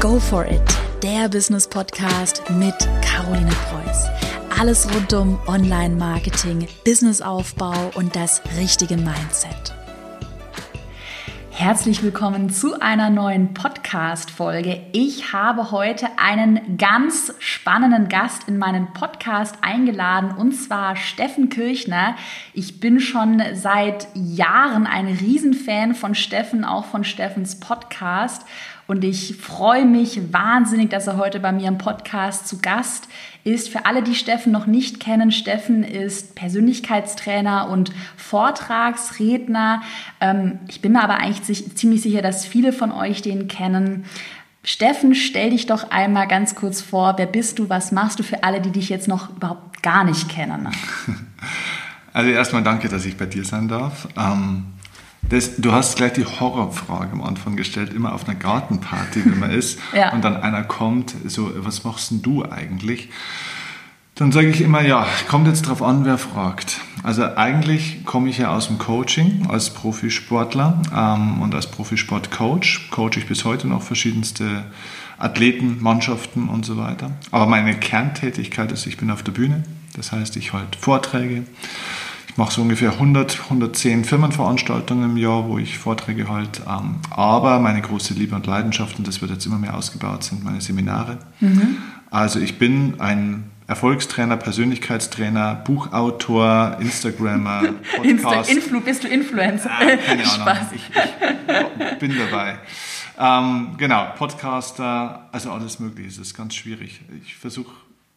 Go for it, der Business Podcast mit Caroline Preuß. Alles rund um Online-Marketing, Businessaufbau und das richtige Mindset. Herzlich willkommen zu einer neuen Podcast-Folge. Ich habe heute einen ganz spannenden Gast in meinen Podcast eingeladen und zwar Steffen Kirchner. Ich bin schon seit Jahren ein Riesenfan von Steffen, auch von Steffens Podcast und ich freue mich wahnsinnig, dass er heute bei mir im Podcast zu Gast ist. Für alle, die Steffen noch nicht kennen, Steffen ist Persönlichkeitstrainer und Vortragsredner. Ähm, ich bin mir aber eigentlich ziemlich sicher, dass viele von euch den kennen. Steffen, stell dich doch einmal ganz kurz vor. Wer bist du? Was machst du für alle, die dich jetzt noch überhaupt gar nicht kennen? Also erstmal danke, dass ich bei dir sein darf. Ähm das, du hast gleich die Horrorfrage am Anfang gestellt, immer auf einer Gartenparty, wenn man ist, ja. und dann einer kommt, so, was machst denn du eigentlich? Dann sage ich immer, ja, kommt jetzt drauf an, wer fragt. Also eigentlich komme ich ja aus dem Coaching als Profisportler ähm, und als Profisportcoach. Coach ich bis heute noch verschiedenste Athleten, Mannschaften und so weiter. Aber meine Kerntätigkeit ist, ich bin auf der Bühne. Das heißt, ich halte Vorträge, mache so ungefähr 100, 110 Firmenveranstaltungen im Jahr, wo ich Vorträge halte. Ähm, aber meine große Liebe und Leidenschaft, und das wird jetzt immer mehr ausgebaut, sind meine Seminare. Mhm. Also ich bin ein Erfolgstrainer, Persönlichkeitstrainer, Buchautor, Instagrammer, Podcast. Insta Influ bist du Influencer? Ah, keine Ahnung, ich, ich, bin dabei. Ähm, genau, Podcaster, also alles Mögliche. Es ist ganz schwierig. Ich versuche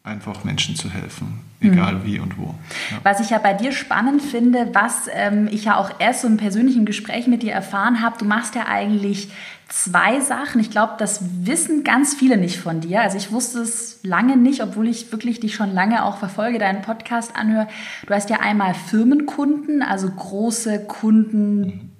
einfach Menschen zu helfen, egal mhm. wie und wo. Ja. Was ich ja bei dir spannend finde, was ähm, ich ja auch erst so im persönlichen Gespräch mit dir erfahren habe, du machst ja eigentlich zwei Sachen. Ich glaube, das wissen ganz viele nicht von dir. Also ich wusste es lange nicht, obwohl ich wirklich dich schon lange auch verfolge, deinen Podcast anhöre. Du hast ja einmal Firmenkunden, also große Kunden. Mhm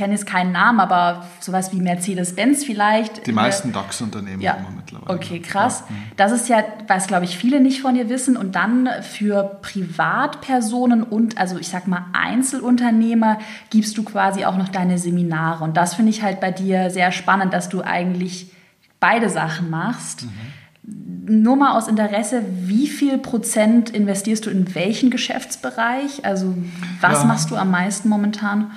kenne jetzt keinen Namen, aber sowas wie Mercedes-Benz vielleicht. Die meisten DAX-Unternehmen ja. mittlerweile. Okay, krass. Ja. Das ist ja, was glaube ich viele nicht von dir wissen. Und dann für Privatpersonen und, also ich sag mal Einzelunternehmer, gibst du quasi auch noch deine Seminare. Und das finde ich halt bei dir sehr spannend, dass du eigentlich beide Sachen machst. Mhm. Nur mal aus Interesse, wie viel Prozent investierst du in welchen Geschäftsbereich? Also was ja. machst du am meisten momentan?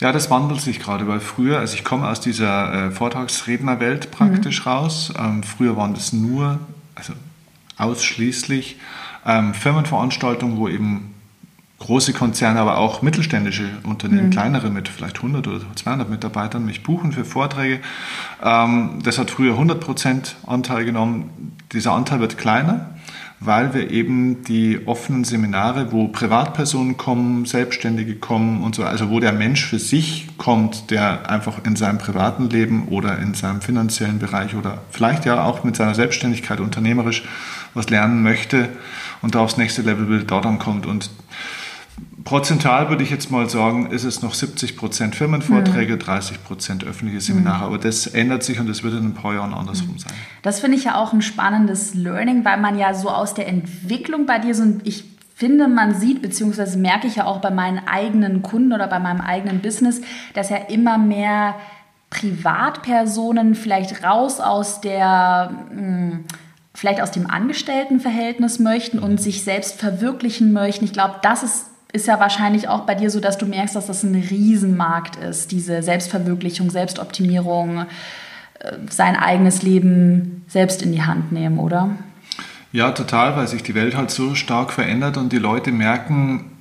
Ja, das wandelt sich gerade, weil früher, also ich komme aus dieser äh, Vortragsrednerwelt praktisch mhm. raus. Ähm, früher waren das nur, also ausschließlich ähm, Firmenveranstaltungen, wo eben große Konzerne, aber auch mittelständische Unternehmen, mhm. kleinere mit vielleicht 100 oder 200 Mitarbeitern mich buchen für Vorträge. Ähm, das hat früher 100% Anteil genommen. Dieser Anteil wird kleiner weil wir eben die offenen Seminare, wo Privatpersonen kommen, Selbstständige kommen und so, also wo der Mensch für sich kommt, der einfach in seinem privaten Leben oder in seinem finanziellen Bereich oder vielleicht ja auch mit seiner Selbstständigkeit unternehmerisch was lernen möchte und da aufs nächste Level will, da dann kommt. Und Prozentual würde ich jetzt mal sagen, ist es noch 70 Prozent Firmenvorträge, mhm. 30 Prozent öffentliche Seminare. Mhm. Aber das ändert sich und das wird in ein paar Jahren andersrum mhm. sein. Das finde ich ja auch ein spannendes Learning, weil man ja so aus der Entwicklung bei dir so ein, ich finde, man sieht, beziehungsweise merke ich ja auch bei meinen eigenen Kunden oder bei meinem eigenen Business, dass ja immer mehr Privatpersonen vielleicht raus aus der, hm, vielleicht aus dem Angestelltenverhältnis möchten und sich selbst verwirklichen möchten. Ich glaube, das ist ist ja wahrscheinlich auch bei dir so, dass du merkst, dass das ein Riesenmarkt ist, diese Selbstverwirklichung, Selbstoptimierung, äh, sein eigenes Leben selbst in die Hand nehmen, oder? Ja, total, weil sich die Welt halt so stark verändert und die Leute merken,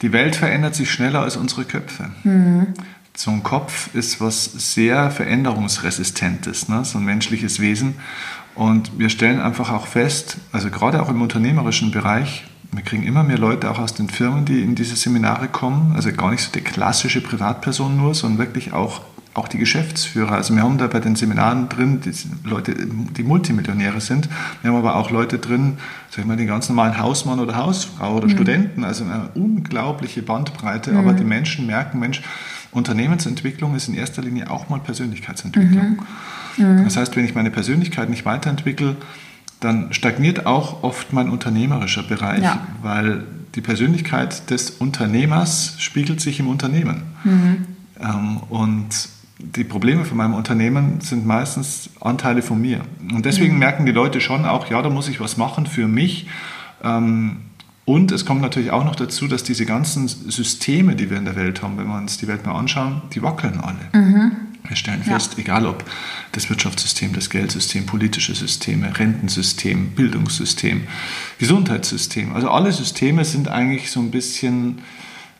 die Welt verändert sich schneller als unsere Köpfe. Mhm. So ein Kopf ist was sehr veränderungsresistentes, ne? so ein menschliches Wesen. Und wir stellen einfach auch fest, also gerade auch im unternehmerischen Bereich, wir kriegen immer mehr Leute auch aus den Firmen, die in diese Seminare kommen. Also gar nicht so die klassische Privatperson nur, sondern wirklich auch, auch die Geschäftsführer. Also wir haben da bei den Seminaren drin die Leute, die Multimillionäre sind. Wir haben aber auch Leute drin, sag ich mal, den ganz normalen Hausmann oder Hausfrau oder mhm. Studenten. Also eine unglaubliche Bandbreite. Mhm. Aber die Menschen merken, Mensch, Unternehmensentwicklung ist in erster Linie auch mal Persönlichkeitsentwicklung. Mhm. mhm. Das heißt, wenn ich meine Persönlichkeit nicht weiterentwickle, dann stagniert auch oft mein unternehmerischer Bereich, ja. weil die Persönlichkeit des Unternehmers spiegelt sich im Unternehmen. Mhm. Ähm, und die Probleme von meinem Unternehmen sind meistens Anteile von mir. Und deswegen mhm. merken die Leute schon auch, ja, da muss ich was machen für mich. Ähm, und es kommt natürlich auch noch dazu, dass diese ganzen Systeme, die wir in der Welt haben, wenn wir uns die Welt mal anschauen, die wackeln alle. Mhm. Wir stellen fest, ja. egal ob das Wirtschaftssystem, das Geldsystem, politische Systeme, Rentensystem, Bildungssystem, Gesundheitssystem, also alle Systeme sind eigentlich so ein bisschen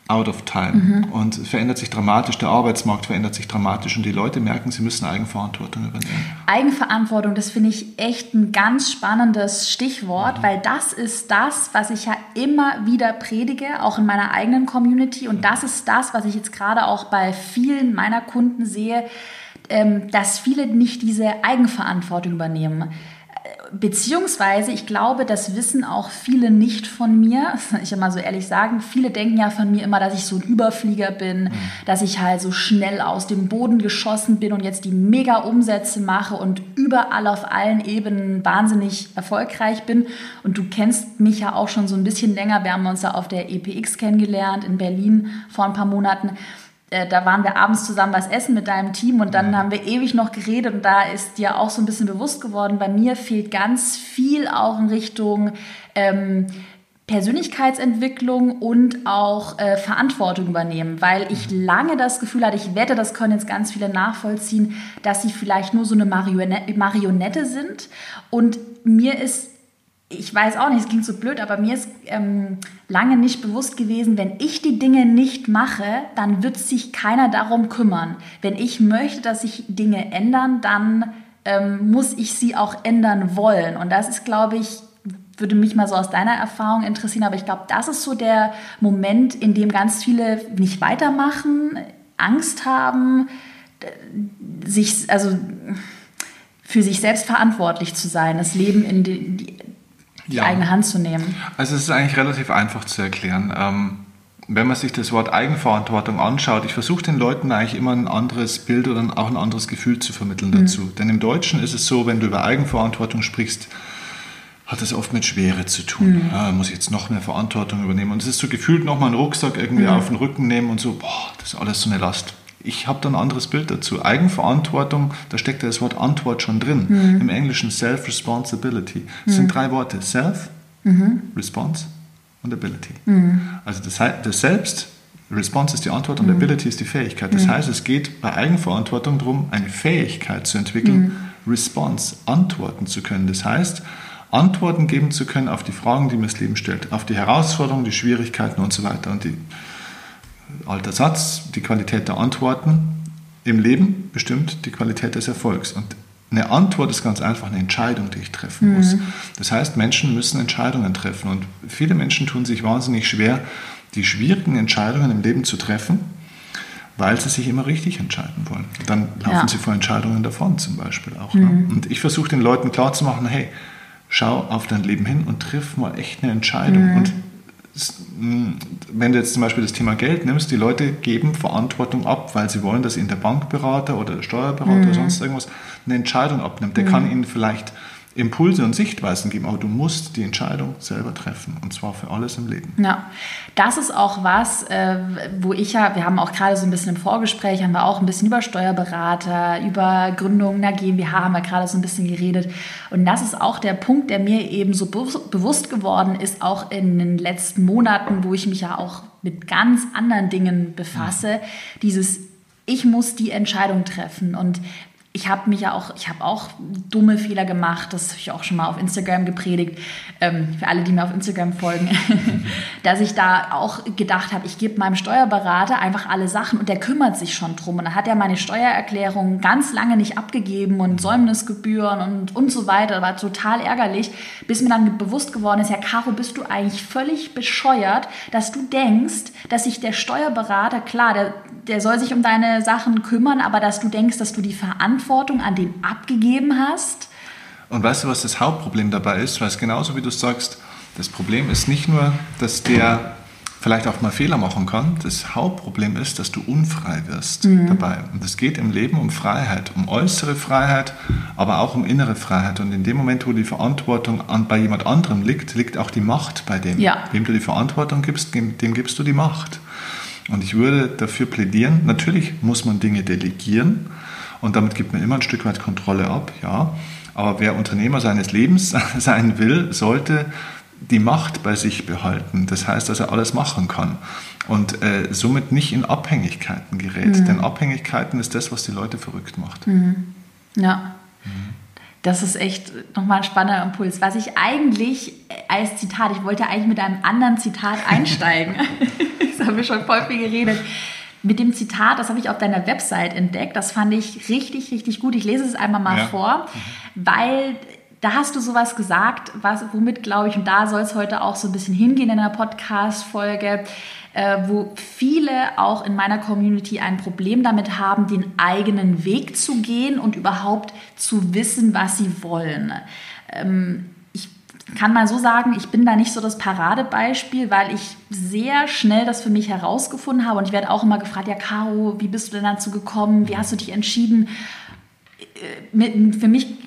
out of time mhm. und verändert sich dramatisch, der Arbeitsmarkt verändert sich dramatisch und die Leute merken, sie müssen Eigenverantwortung übernehmen. Eigenverantwortung, das finde ich echt ein ganz spannendes Stichwort, mhm. weil das ist das, was ich ja immer wieder predige, auch in meiner eigenen Community und das ist das, was ich jetzt gerade auch bei vielen meiner Kunden sehe, ähm, dass viele nicht diese Eigenverantwortung übernehmen. Beziehungsweise, ich glaube, das wissen auch viele nicht von mir. Ich will mal so ehrlich sagen, viele denken ja von mir immer, dass ich so ein Überflieger bin, mhm. dass ich halt so schnell aus dem Boden geschossen bin und jetzt die mega Umsätze mache und überall auf allen Ebenen wahnsinnig erfolgreich bin. Und du kennst mich ja auch schon so ein bisschen länger. Wir haben uns ja auf der EPX kennengelernt in Berlin vor ein paar Monaten. Äh, da waren wir abends zusammen was essen mit deinem Team und dann haben wir ewig noch geredet und da ist dir auch so ein bisschen bewusst geworden, bei mir fehlt ganz viel auch in Richtung ähm, Persönlichkeitsentwicklung und auch äh, Verantwortung übernehmen, weil ich lange das Gefühl hatte, ich wette, das können jetzt ganz viele nachvollziehen, dass sie vielleicht nur so eine Marionette, Marionette sind. Und mir ist ich weiß auch nicht, es klingt so blöd, aber mir ist ähm, lange nicht bewusst gewesen, wenn ich die Dinge nicht mache, dann wird sich keiner darum kümmern. Wenn ich möchte, dass sich Dinge ändern, dann ähm, muss ich sie auch ändern wollen. Und das ist, glaube ich, würde mich mal so aus deiner Erfahrung interessieren, aber ich glaube, das ist so der Moment, in dem ganz viele nicht weitermachen, Angst haben, sich, also für sich selbst verantwortlich zu sein, das Leben in die, die ja. eigene Hand zu nehmen? Also es ist eigentlich relativ einfach zu erklären. Ähm, wenn man sich das Wort Eigenverantwortung anschaut, ich versuche den Leuten eigentlich immer ein anderes Bild oder auch ein anderes Gefühl zu vermitteln dazu. Mhm. Denn im Deutschen ist es so, wenn du über Eigenverantwortung sprichst, hat das oft mit Schwere zu tun. Mhm. Ja, muss ich jetzt noch mehr Verantwortung übernehmen. Und es ist so gefühlt nochmal einen Rucksack irgendwie mhm. auf den Rücken nehmen und so, boah, das ist alles so eine Last ich habe da ein anderes Bild dazu. Eigenverantwortung, da steckt ja das Wort Antwort schon drin. Mhm. Im Englischen Self-Responsibility. Es mhm. sind drei Worte. Self, mhm. Response und Ability. Mhm. Also das, das Selbst, Response ist die Antwort und mhm. Ability ist die Fähigkeit. Das mhm. heißt, es geht bei Eigenverantwortung darum, eine Fähigkeit zu entwickeln, Response, antworten zu können. Das heißt, Antworten geben zu können auf die Fragen, die mir das Leben stellt, auf die Herausforderungen, die Schwierigkeiten und so weiter. Und die alter Satz, die Qualität der Antworten im Leben bestimmt die Qualität des Erfolgs. Und eine Antwort ist ganz einfach eine Entscheidung, die ich treffen muss. Mhm. Das heißt, Menschen müssen Entscheidungen treffen. Und viele Menschen tun sich wahnsinnig schwer, die schwierigen Entscheidungen im Leben zu treffen, weil sie sich immer richtig entscheiden wollen. Dann laufen ja. sie vor Entscheidungen davon zum Beispiel auch. Ne? Mhm. Ne? Und ich versuche den Leuten klarzumachen, hey, schau auf dein Leben hin und triff mal echt eine Entscheidung. Mhm. Und wenn du jetzt zum Beispiel das Thema Geld nimmst, die Leute geben Verantwortung ab, weil sie wollen, dass ihnen der Bankberater oder der Steuerberater mhm. oder sonst irgendwas eine Entscheidung abnimmt. Der mhm. kann ihnen vielleicht Impulse und Sichtweisen geben, aber du musst die Entscheidung selber treffen und zwar für alles im Leben. Ja, das ist auch was, äh, wo ich ja, wir haben auch gerade so ein bisschen im Vorgespräch, haben wir auch ein bisschen über Steuerberater, über Gründung einer GmbH haben wir gerade so ein bisschen geredet und das ist auch der Punkt, der mir eben so bewusst geworden ist, auch in den letzten Monaten, wo ich mich ja auch mit ganz anderen Dingen befasse, ja. dieses ich muss die Entscheidung treffen. Und ich habe mich ja auch, ich habe auch dumme Fehler gemacht, das habe ich auch schon mal auf Instagram gepredigt, ähm, für alle, die mir auf Instagram folgen, dass ich da auch gedacht habe, ich gebe meinem Steuerberater einfach alle Sachen und der kümmert sich schon drum. Und dann hat er meine Steuererklärung ganz lange nicht abgegeben und Säumnisgebühren und, und so weiter. War total ärgerlich, bis mir dann bewusst geworden ist, ja, Caro, bist du eigentlich völlig bescheuert, dass du denkst, dass sich der Steuerberater, klar, der, der soll sich um deine Sachen kümmern, aber dass du denkst, dass du die Verantwortung an den abgegeben hast. Und weißt du, was das Hauptproblem dabei ist? Weil es genauso wie du sagst, das Problem ist nicht nur, dass der vielleicht auch mal Fehler machen kann. Das Hauptproblem ist, dass du unfrei wirst mhm. dabei. Und es geht im Leben um Freiheit, um äußere Freiheit, aber auch um innere Freiheit. Und in dem Moment, wo die Verantwortung an, bei jemand anderem liegt, liegt auch die Macht bei dem. Ja. Wem du die Verantwortung gibst, dem, dem gibst du die Macht. Und ich würde dafür plädieren, natürlich muss man Dinge delegieren und damit gibt man immer ein Stück weit Kontrolle ab, ja. Aber wer Unternehmer seines Lebens sein will, sollte die Macht bei sich behalten. Das heißt, dass er alles machen kann und äh, somit nicht in Abhängigkeiten gerät. Mhm. Denn Abhängigkeiten ist das, was die Leute verrückt macht. Mhm. Ja. Mhm. Das ist echt nochmal ein spannender Impuls. Was ich eigentlich als Zitat, ich wollte eigentlich mit einem anderen Zitat einsteigen. das haben wir schon voll viel geredet. Mit dem Zitat, das habe ich auf deiner Website entdeckt, das fand ich richtig, richtig gut. Ich lese es einmal mal ja. vor, weil da hast du sowas gesagt, was, womit glaube ich, und da soll es heute auch so ein bisschen hingehen in der Podcast-Folge, äh, wo viele auch in meiner Community ein Problem damit haben, den eigenen Weg zu gehen und überhaupt zu wissen, was sie wollen. Ähm, ich kann mal so sagen, ich bin da nicht so das Paradebeispiel, weil ich sehr schnell das für mich herausgefunden habe und ich werde auch immer gefragt, ja Caro, wie bist du denn dazu gekommen? Wie hast du dich entschieden? Äh, für mich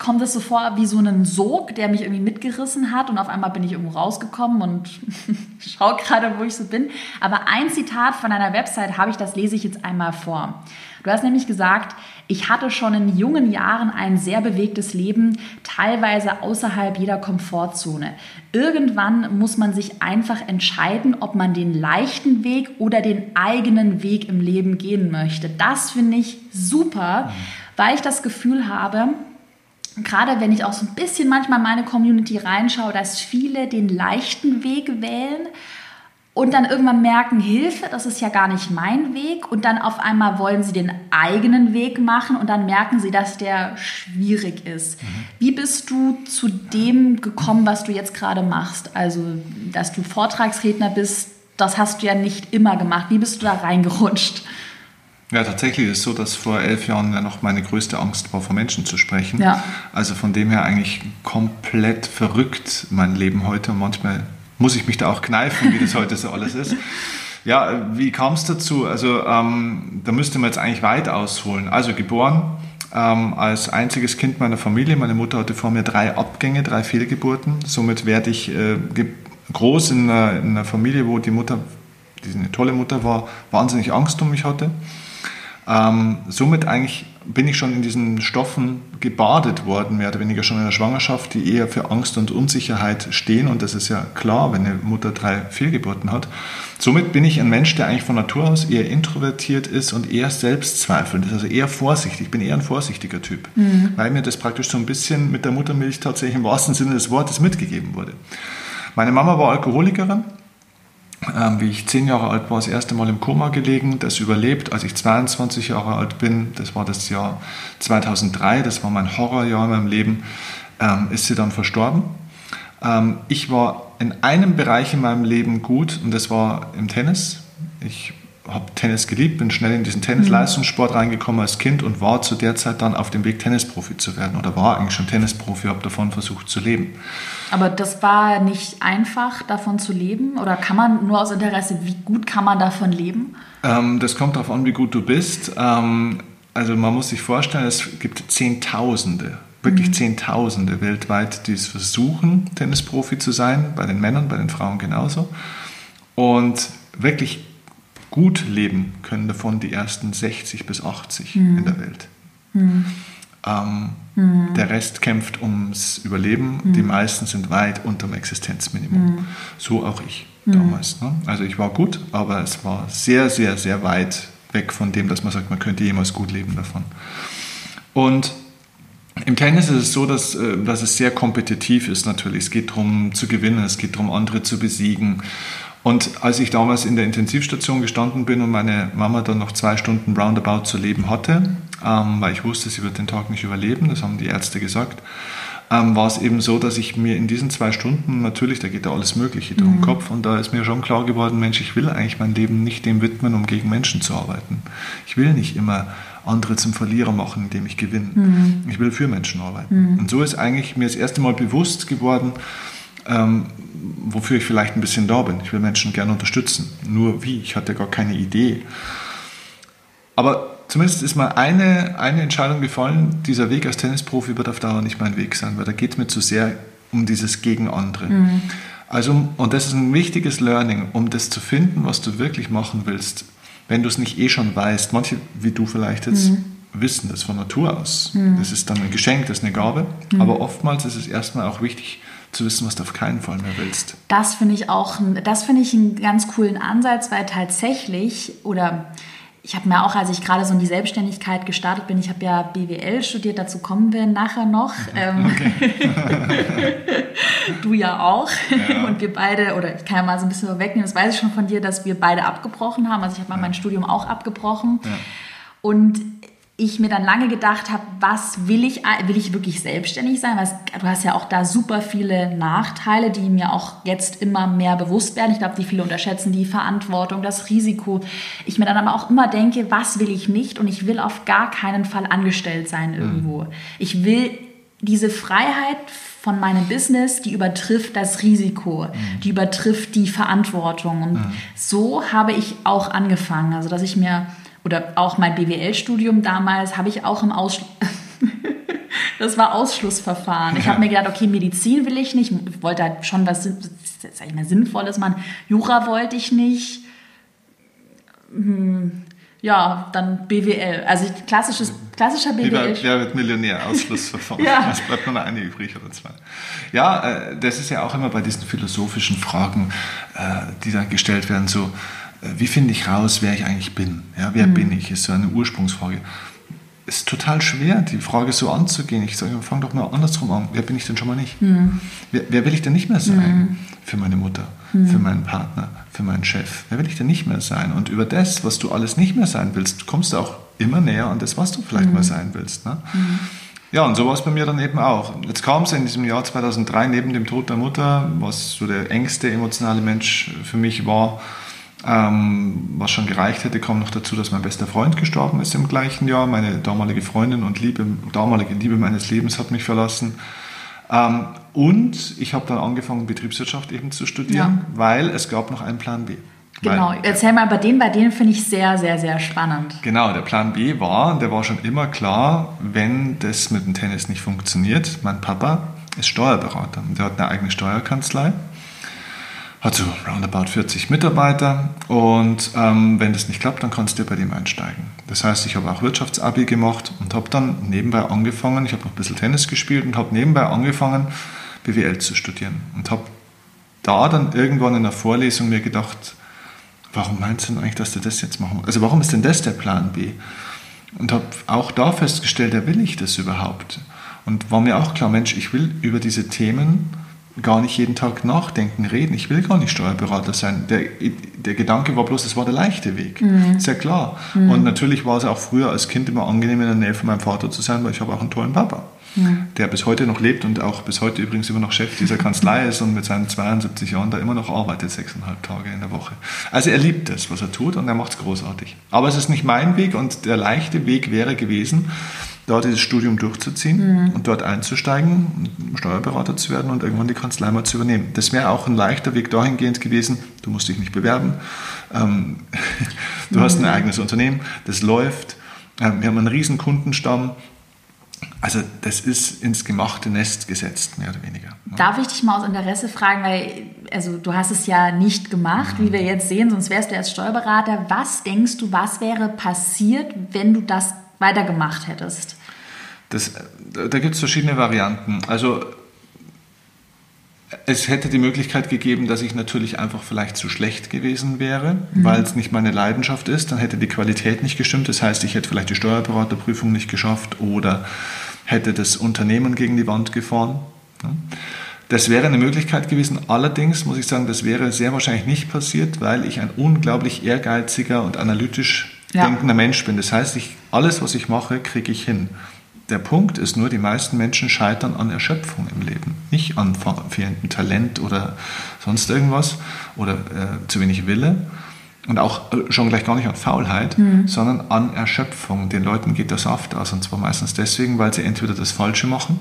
kommt es so vor wie so ein Sog, der mich irgendwie mitgerissen hat und auf einmal bin ich irgendwo rausgekommen und schau gerade, wo ich so bin. Aber ein Zitat von einer Website habe ich, das lese ich jetzt einmal vor. Du hast nämlich gesagt, ich hatte schon in jungen Jahren ein sehr bewegtes Leben, teilweise außerhalb jeder Komfortzone. Irgendwann muss man sich einfach entscheiden, ob man den leichten Weg oder den eigenen Weg im Leben gehen möchte. Das finde ich super, weil ich das Gefühl habe, gerade wenn ich auch so ein bisschen manchmal meine Community reinschaue, dass viele den leichten Weg wählen und dann irgendwann merken, Hilfe, das ist ja gar nicht mein Weg und dann auf einmal wollen sie den eigenen Weg machen und dann merken sie, dass der schwierig ist. Mhm. Wie bist du zu dem gekommen, was du jetzt gerade machst? Also, dass du Vortragsredner bist, das hast du ja nicht immer gemacht. Wie bist du da reingerutscht? Ja, tatsächlich ist es so, dass vor elf Jahren ja noch meine größte Angst war, vor Menschen zu sprechen. Ja. Also von dem her eigentlich komplett verrückt mein Leben heute und manchmal muss ich mich da auch kneifen, wie das heute so alles ist. Ja, wie kam es dazu? Also ähm, da müsste man jetzt eigentlich weit ausholen. Also geboren ähm, als einziges Kind meiner Familie. Meine Mutter hatte vor mir drei Abgänge, drei Fehlgeburten. Somit werde ich äh, groß in einer, in einer Familie, wo die Mutter, die eine tolle Mutter war, wahnsinnig Angst um mich hatte. Ähm, somit eigentlich bin ich schon in diesen Stoffen gebadet worden, mehr oder weniger schon in der Schwangerschaft, die eher für Angst und Unsicherheit stehen. Und das ist ja klar, wenn eine Mutter drei Fehlgeburten hat. Somit bin ich ein Mensch, der eigentlich von Natur aus eher introvertiert ist und eher selbstzweifelnd ist, also eher vorsichtig. Ich bin eher ein vorsichtiger Typ, mhm. weil mir das praktisch so ein bisschen mit der Muttermilch tatsächlich im wahrsten Sinne des Wortes mitgegeben wurde. Meine Mama war Alkoholikerin ähm, wie ich zehn Jahre alt war, das erste Mal im Koma gelegen, das überlebt. Als ich 22 Jahre alt bin, das war das Jahr 2003, das war mein Horrorjahr in meinem Leben, ähm, ist sie dann verstorben. Ähm, ich war in einem Bereich in meinem Leben gut und das war im Tennis. Ich habe Tennis geliebt, bin schnell in diesen Tennisleistungssport reingekommen als Kind und war zu der Zeit dann auf dem Weg, Tennisprofi zu werden oder war eigentlich schon Tennisprofi, habe davon versucht zu leben. Aber das war nicht einfach, davon zu leben? Oder kann man nur aus Interesse, wie gut kann man davon leben? Ähm, das kommt darauf an, wie gut du bist. Ähm, also man muss sich vorstellen, es gibt Zehntausende, wirklich mhm. Zehntausende weltweit, die es versuchen, Tennisprofi zu sein, bei den Männern, bei den Frauen genauso. Und wirklich gut leben können davon die ersten 60 bis 80 mhm. in der Welt. Mhm. Ähm, mhm. Der Rest kämpft ums Überleben. Mhm. Die meisten sind weit unter dem Existenzminimum. Mhm. So auch ich mhm. damals. Ne? Also ich war gut, aber es war sehr, sehr, sehr weit weg von dem, dass man sagt, man könnte jemals gut leben davon. Und im Tennis ist es so, dass, äh, dass es sehr kompetitiv ist natürlich. Es geht darum zu gewinnen, es geht darum, andere zu besiegen. Und als ich damals in der Intensivstation gestanden bin und meine Mama dann noch zwei Stunden roundabout zu leben hatte, ähm, weil ich wusste, sie wird den Tag nicht überleben, das haben die Ärzte gesagt, ähm, war es eben so, dass ich mir in diesen zwei Stunden, natürlich, da geht ja alles Mögliche durch mhm. den Kopf und da ist mir schon klar geworden, Mensch, ich will eigentlich mein Leben nicht dem widmen, um gegen Menschen zu arbeiten. Ich will nicht immer andere zum Verlierer machen, indem ich gewinne. Mhm. Ich will für Menschen arbeiten. Mhm. Und so ist eigentlich mir das erste Mal bewusst geworden, ähm, wofür ich vielleicht ein bisschen da bin. Ich will Menschen gerne unterstützen. Nur wie? Ich hatte gar keine Idee. Aber zumindest ist mal eine, eine Entscheidung gefallen, dieser Weg als Tennisprofi wird auf Dauer nicht mein Weg sein, weil da geht es mir zu sehr um dieses Gegen andere. Mhm. Also, und das ist ein wichtiges Learning, um das zu finden, was du wirklich machen willst, wenn du es nicht eh schon weißt. Manche, wie du vielleicht jetzt, mhm. wissen das von Natur aus. Mhm. Das ist dann ein Geschenk, das ist eine Gabe. Mhm. Aber oftmals ist es erstmal auch wichtig, zu wissen, was du auf keinen Fall mehr willst. Das finde ich auch, das finde ich einen ganz coolen Ansatz, weil tatsächlich, oder ich habe mir auch, als ich gerade so in die Selbstständigkeit gestartet bin, ich habe ja BWL studiert, dazu kommen wir nachher noch. Ähm, okay. du ja auch. Ja. Und wir beide, oder ich kann ja mal so ein bisschen wegnehmen, das weiß ich schon von dir, dass wir beide abgebrochen haben. Also ich habe mal ja. mein Studium auch abgebrochen. Ja. Und ich mir dann lange gedacht habe, was will ich, will ich wirklich selbstständig sein? Du hast ja auch da super viele Nachteile, die mir auch jetzt immer mehr bewusst werden. Ich glaube, die viele unterschätzen die Verantwortung, das Risiko. Ich mir dann aber auch immer denke, was will ich nicht? Und ich will auf gar keinen Fall angestellt sein irgendwo. Mhm. Ich will diese Freiheit von meinem Business, die übertrifft das Risiko, mhm. die übertrifft die Verantwortung. Und mhm. so habe ich auch angefangen. Also, dass ich mir oder auch mein BWL-Studium damals habe ich auch im Ausschluss. das war Ausschlussverfahren. Ich habe mir gedacht, okay, Medizin will ich nicht. Ich wollte halt schon was sag ich mal, Sinnvolles machen. Jura wollte ich nicht. Hm, ja, dann BWL. Also klassisches, klassischer BWL. Wer wird Millionär? Ausschlussverfahren. ja. Es bleibt nur noch eine übrig oder zwei. Ja, äh, das ist ja auch immer bei diesen philosophischen Fragen, äh, die dann gestellt werden, so wie finde ich raus, wer ich eigentlich bin? Ja, wer mhm. bin ich? Ist so eine Ursprungsfrage. Es ist total schwer, die Frage so anzugehen. Ich sage, fang doch mal andersrum an. Wer bin ich denn schon mal nicht? Mhm. Wer, wer, will ich denn nicht mehr sein? Mhm. Für meine Mutter, mhm. für meinen Partner, für meinen Chef. Wer will ich denn nicht mehr sein? Und über das, was du alles nicht mehr sein willst, kommst du auch immer näher an das, was du vielleicht mhm. mal sein willst. Ne? Mhm. Ja, und so war es bei mir dann eben auch. Jetzt kam es in diesem Jahr 2003 neben dem Tod der Mutter, was so der engste emotionale Mensch für mich war, ähm, was schon gereicht hätte, kam noch dazu, dass mein bester Freund gestorben ist im gleichen Jahr. Meine damalige Freundin und Liebe, damalige Liebe meines Lebens hat mich verlassen. Ähm, und ich habe dann angefangen, Betriebswirtschaft eben zu studieren, ja. weil es gab noch einen Plan B. Genau, erzähl mal bei dem, bei denen finde ich sehr, sehr, sehr spannend. Genau, der Plan B war, der war schon immer klar, wenn das mit dem Tennis nicht funktioniert, mein Papa ist Steuerberater, der hat eine eigene Steuerkanzlei hat so roundabout 40 Mitarbeiter und ähm, wenn das nicht klappt, dann kannst du bei dem einsteigen. Das heißt, ich habe auch Wirtschaftsabi gemacht und habe dann nebenbei angefangen, ich habe noch ein bisschen Tennis gespielt und habe nebenbei angefangen, BWL zu studieren und habe da dann irgendwann in der Vorlesung mir gedacht, warum meinst du denn eigentlich, dass du das jetzt machen Also warum ist denn das der Plan B? Und habe auch da festgestellt, ja, will ich das überhaupt? Und war mir auch klar, Mensch, ich will über diese Themen gar nicht jeden Tag nachdenken, reden. Ich will gar nicht Steuerberater sein. Der, der Gedanke war bloß, das war der leichte Weg. Mhm. Ist ja klar. Mhm. Und natürlich war es auch früher als Kind immer angenehm, in der Nähe von meinem Vater zu sein, weil ich habe auch einen tollen Papa, mhm. der bis heute noch lebt und auch bis heute übrigens immer noch Chef dieser Kanzlei ist und mit seinen 72 Jahren da immer noch arbeitet, sechseinhalb Tage in der Woche. Also er liebt das, was er tut und er macht es großartig. Aber es ist nicht mein Weg und der leichte Weg wäre gewesen, dort dieses Studium durchzuziehen mhm. und dort einzusteigen, Steuerberater zu werden und irgendwann die Kanzlei mal zu übernehmen. Das wäre auch ein leichter Weg dahingehend gewesen, du musst dich nicht bewerben, ähm, du mhm. hast ein mhm. eigenes Unternehmen, das läuft, ähm, wir haben einen riesen Kundenstamm, also das ist ins gemachte Nest gesetzt, mehr oder weniger. Ne? Darf ich dich mal aus Interesse fragen, weil also du hast es ja nicht gemacht, mhm. wie wir jetzt sehen, sonst wärst du als Steuerberater. Was denkst du, was wäre passiert, wenn du das weitergemacht hättest? Das, da gibt es verschiedene Varianten. Also es hätte die Möglichkeit gegeben, dass ich natürlich einfach vielleicht zu schlecht gewesen wäre, mhm. weil es nicht meine Leidenschaft ist. Dann hätte die Qualität nicht gestimmt. Das heißt, ich hätte vielleicht die Steuerberaterprüfung nicht geschafft oder hätte das Unternehmen gegen die Wand gefahren. Das wäre eine Möglichkeit gewesen. Allerdings muss ich sagen, das wäre sehr wahrscheinlich nicht passiert, weil ich ein unglaublich ehrgeiziger und analytisch ja. denkender Mensch bin. Das heißt, ich, alles, was ich mache, kriege ich hin. Der Punkt ist nur, die meisten Menschen scheitern an Erschöpfung im Leben, nicht an fehlendem Talent oder sonst irgendwas oder äh, zu wenig Wille und auch äh, schon gleich gar nicht an Faulheit, mhm. sondern an Erschöpfung. Den Leuten geht der Saft aus und zwar meistens deswegen, weil sie entweder das Falsche machen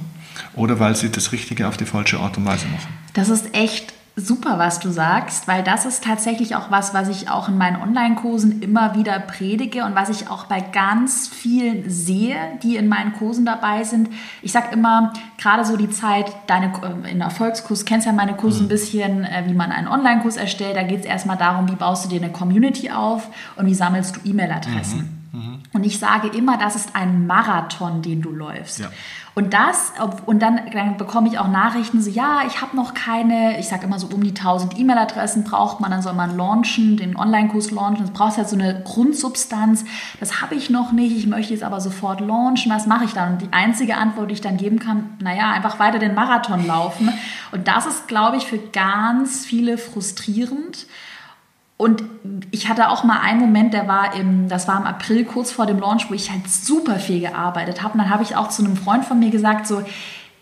oder weil sie das Richtige auf die falsche Art und Weise machen. Das ist echt super, was du sagst, weil das ist tatsächlich auch was, was ich auch in meinen Online-Kursen immer wieder predige und was ich auch bei ganz vielen sehe, die in meinen Kursen dabei sind. Ich sage immer, gerade so die Zeit, deine äh, in Erfolgskurs, kennst ja meine Kurse ein mhm. bisschen, äh, wie man einen Online-Kurs erstellt. Da geht es erstmal darum, wie baust du dir eine Community auf und wie sammelst du E-Mail-Adressen. Mhm. Mhm. Und ich sage immer, das ist ein Marathon, den du läufst. Ja. Und das, und dann, dann bekomme ich auch Nachrichten so, ja, ich habe noch keine, ich sage immer so um die 1000 E-Mail-Adressen braucht man, dann soll man launchen, den Online-Kurs launchen. Das braucht ja so eine Grundsubstanz. Das habe ich noch nicht, ich möchte jetzt aber sofort launchen. Was mache ich dann? Und die einzige Antwort, die ich dann geben kann, naja, einfach weiter den Marathon laufen. Und das ist, glaube ich, für ganz viele frustrierend. Und ich hatte auch mal einen Moment, der war im, das war im April kurz vor dem Launch, wo ich halt super viel gearbeitet habe. Und dann habe ich auch zu einem Freund von mir gesagt, so,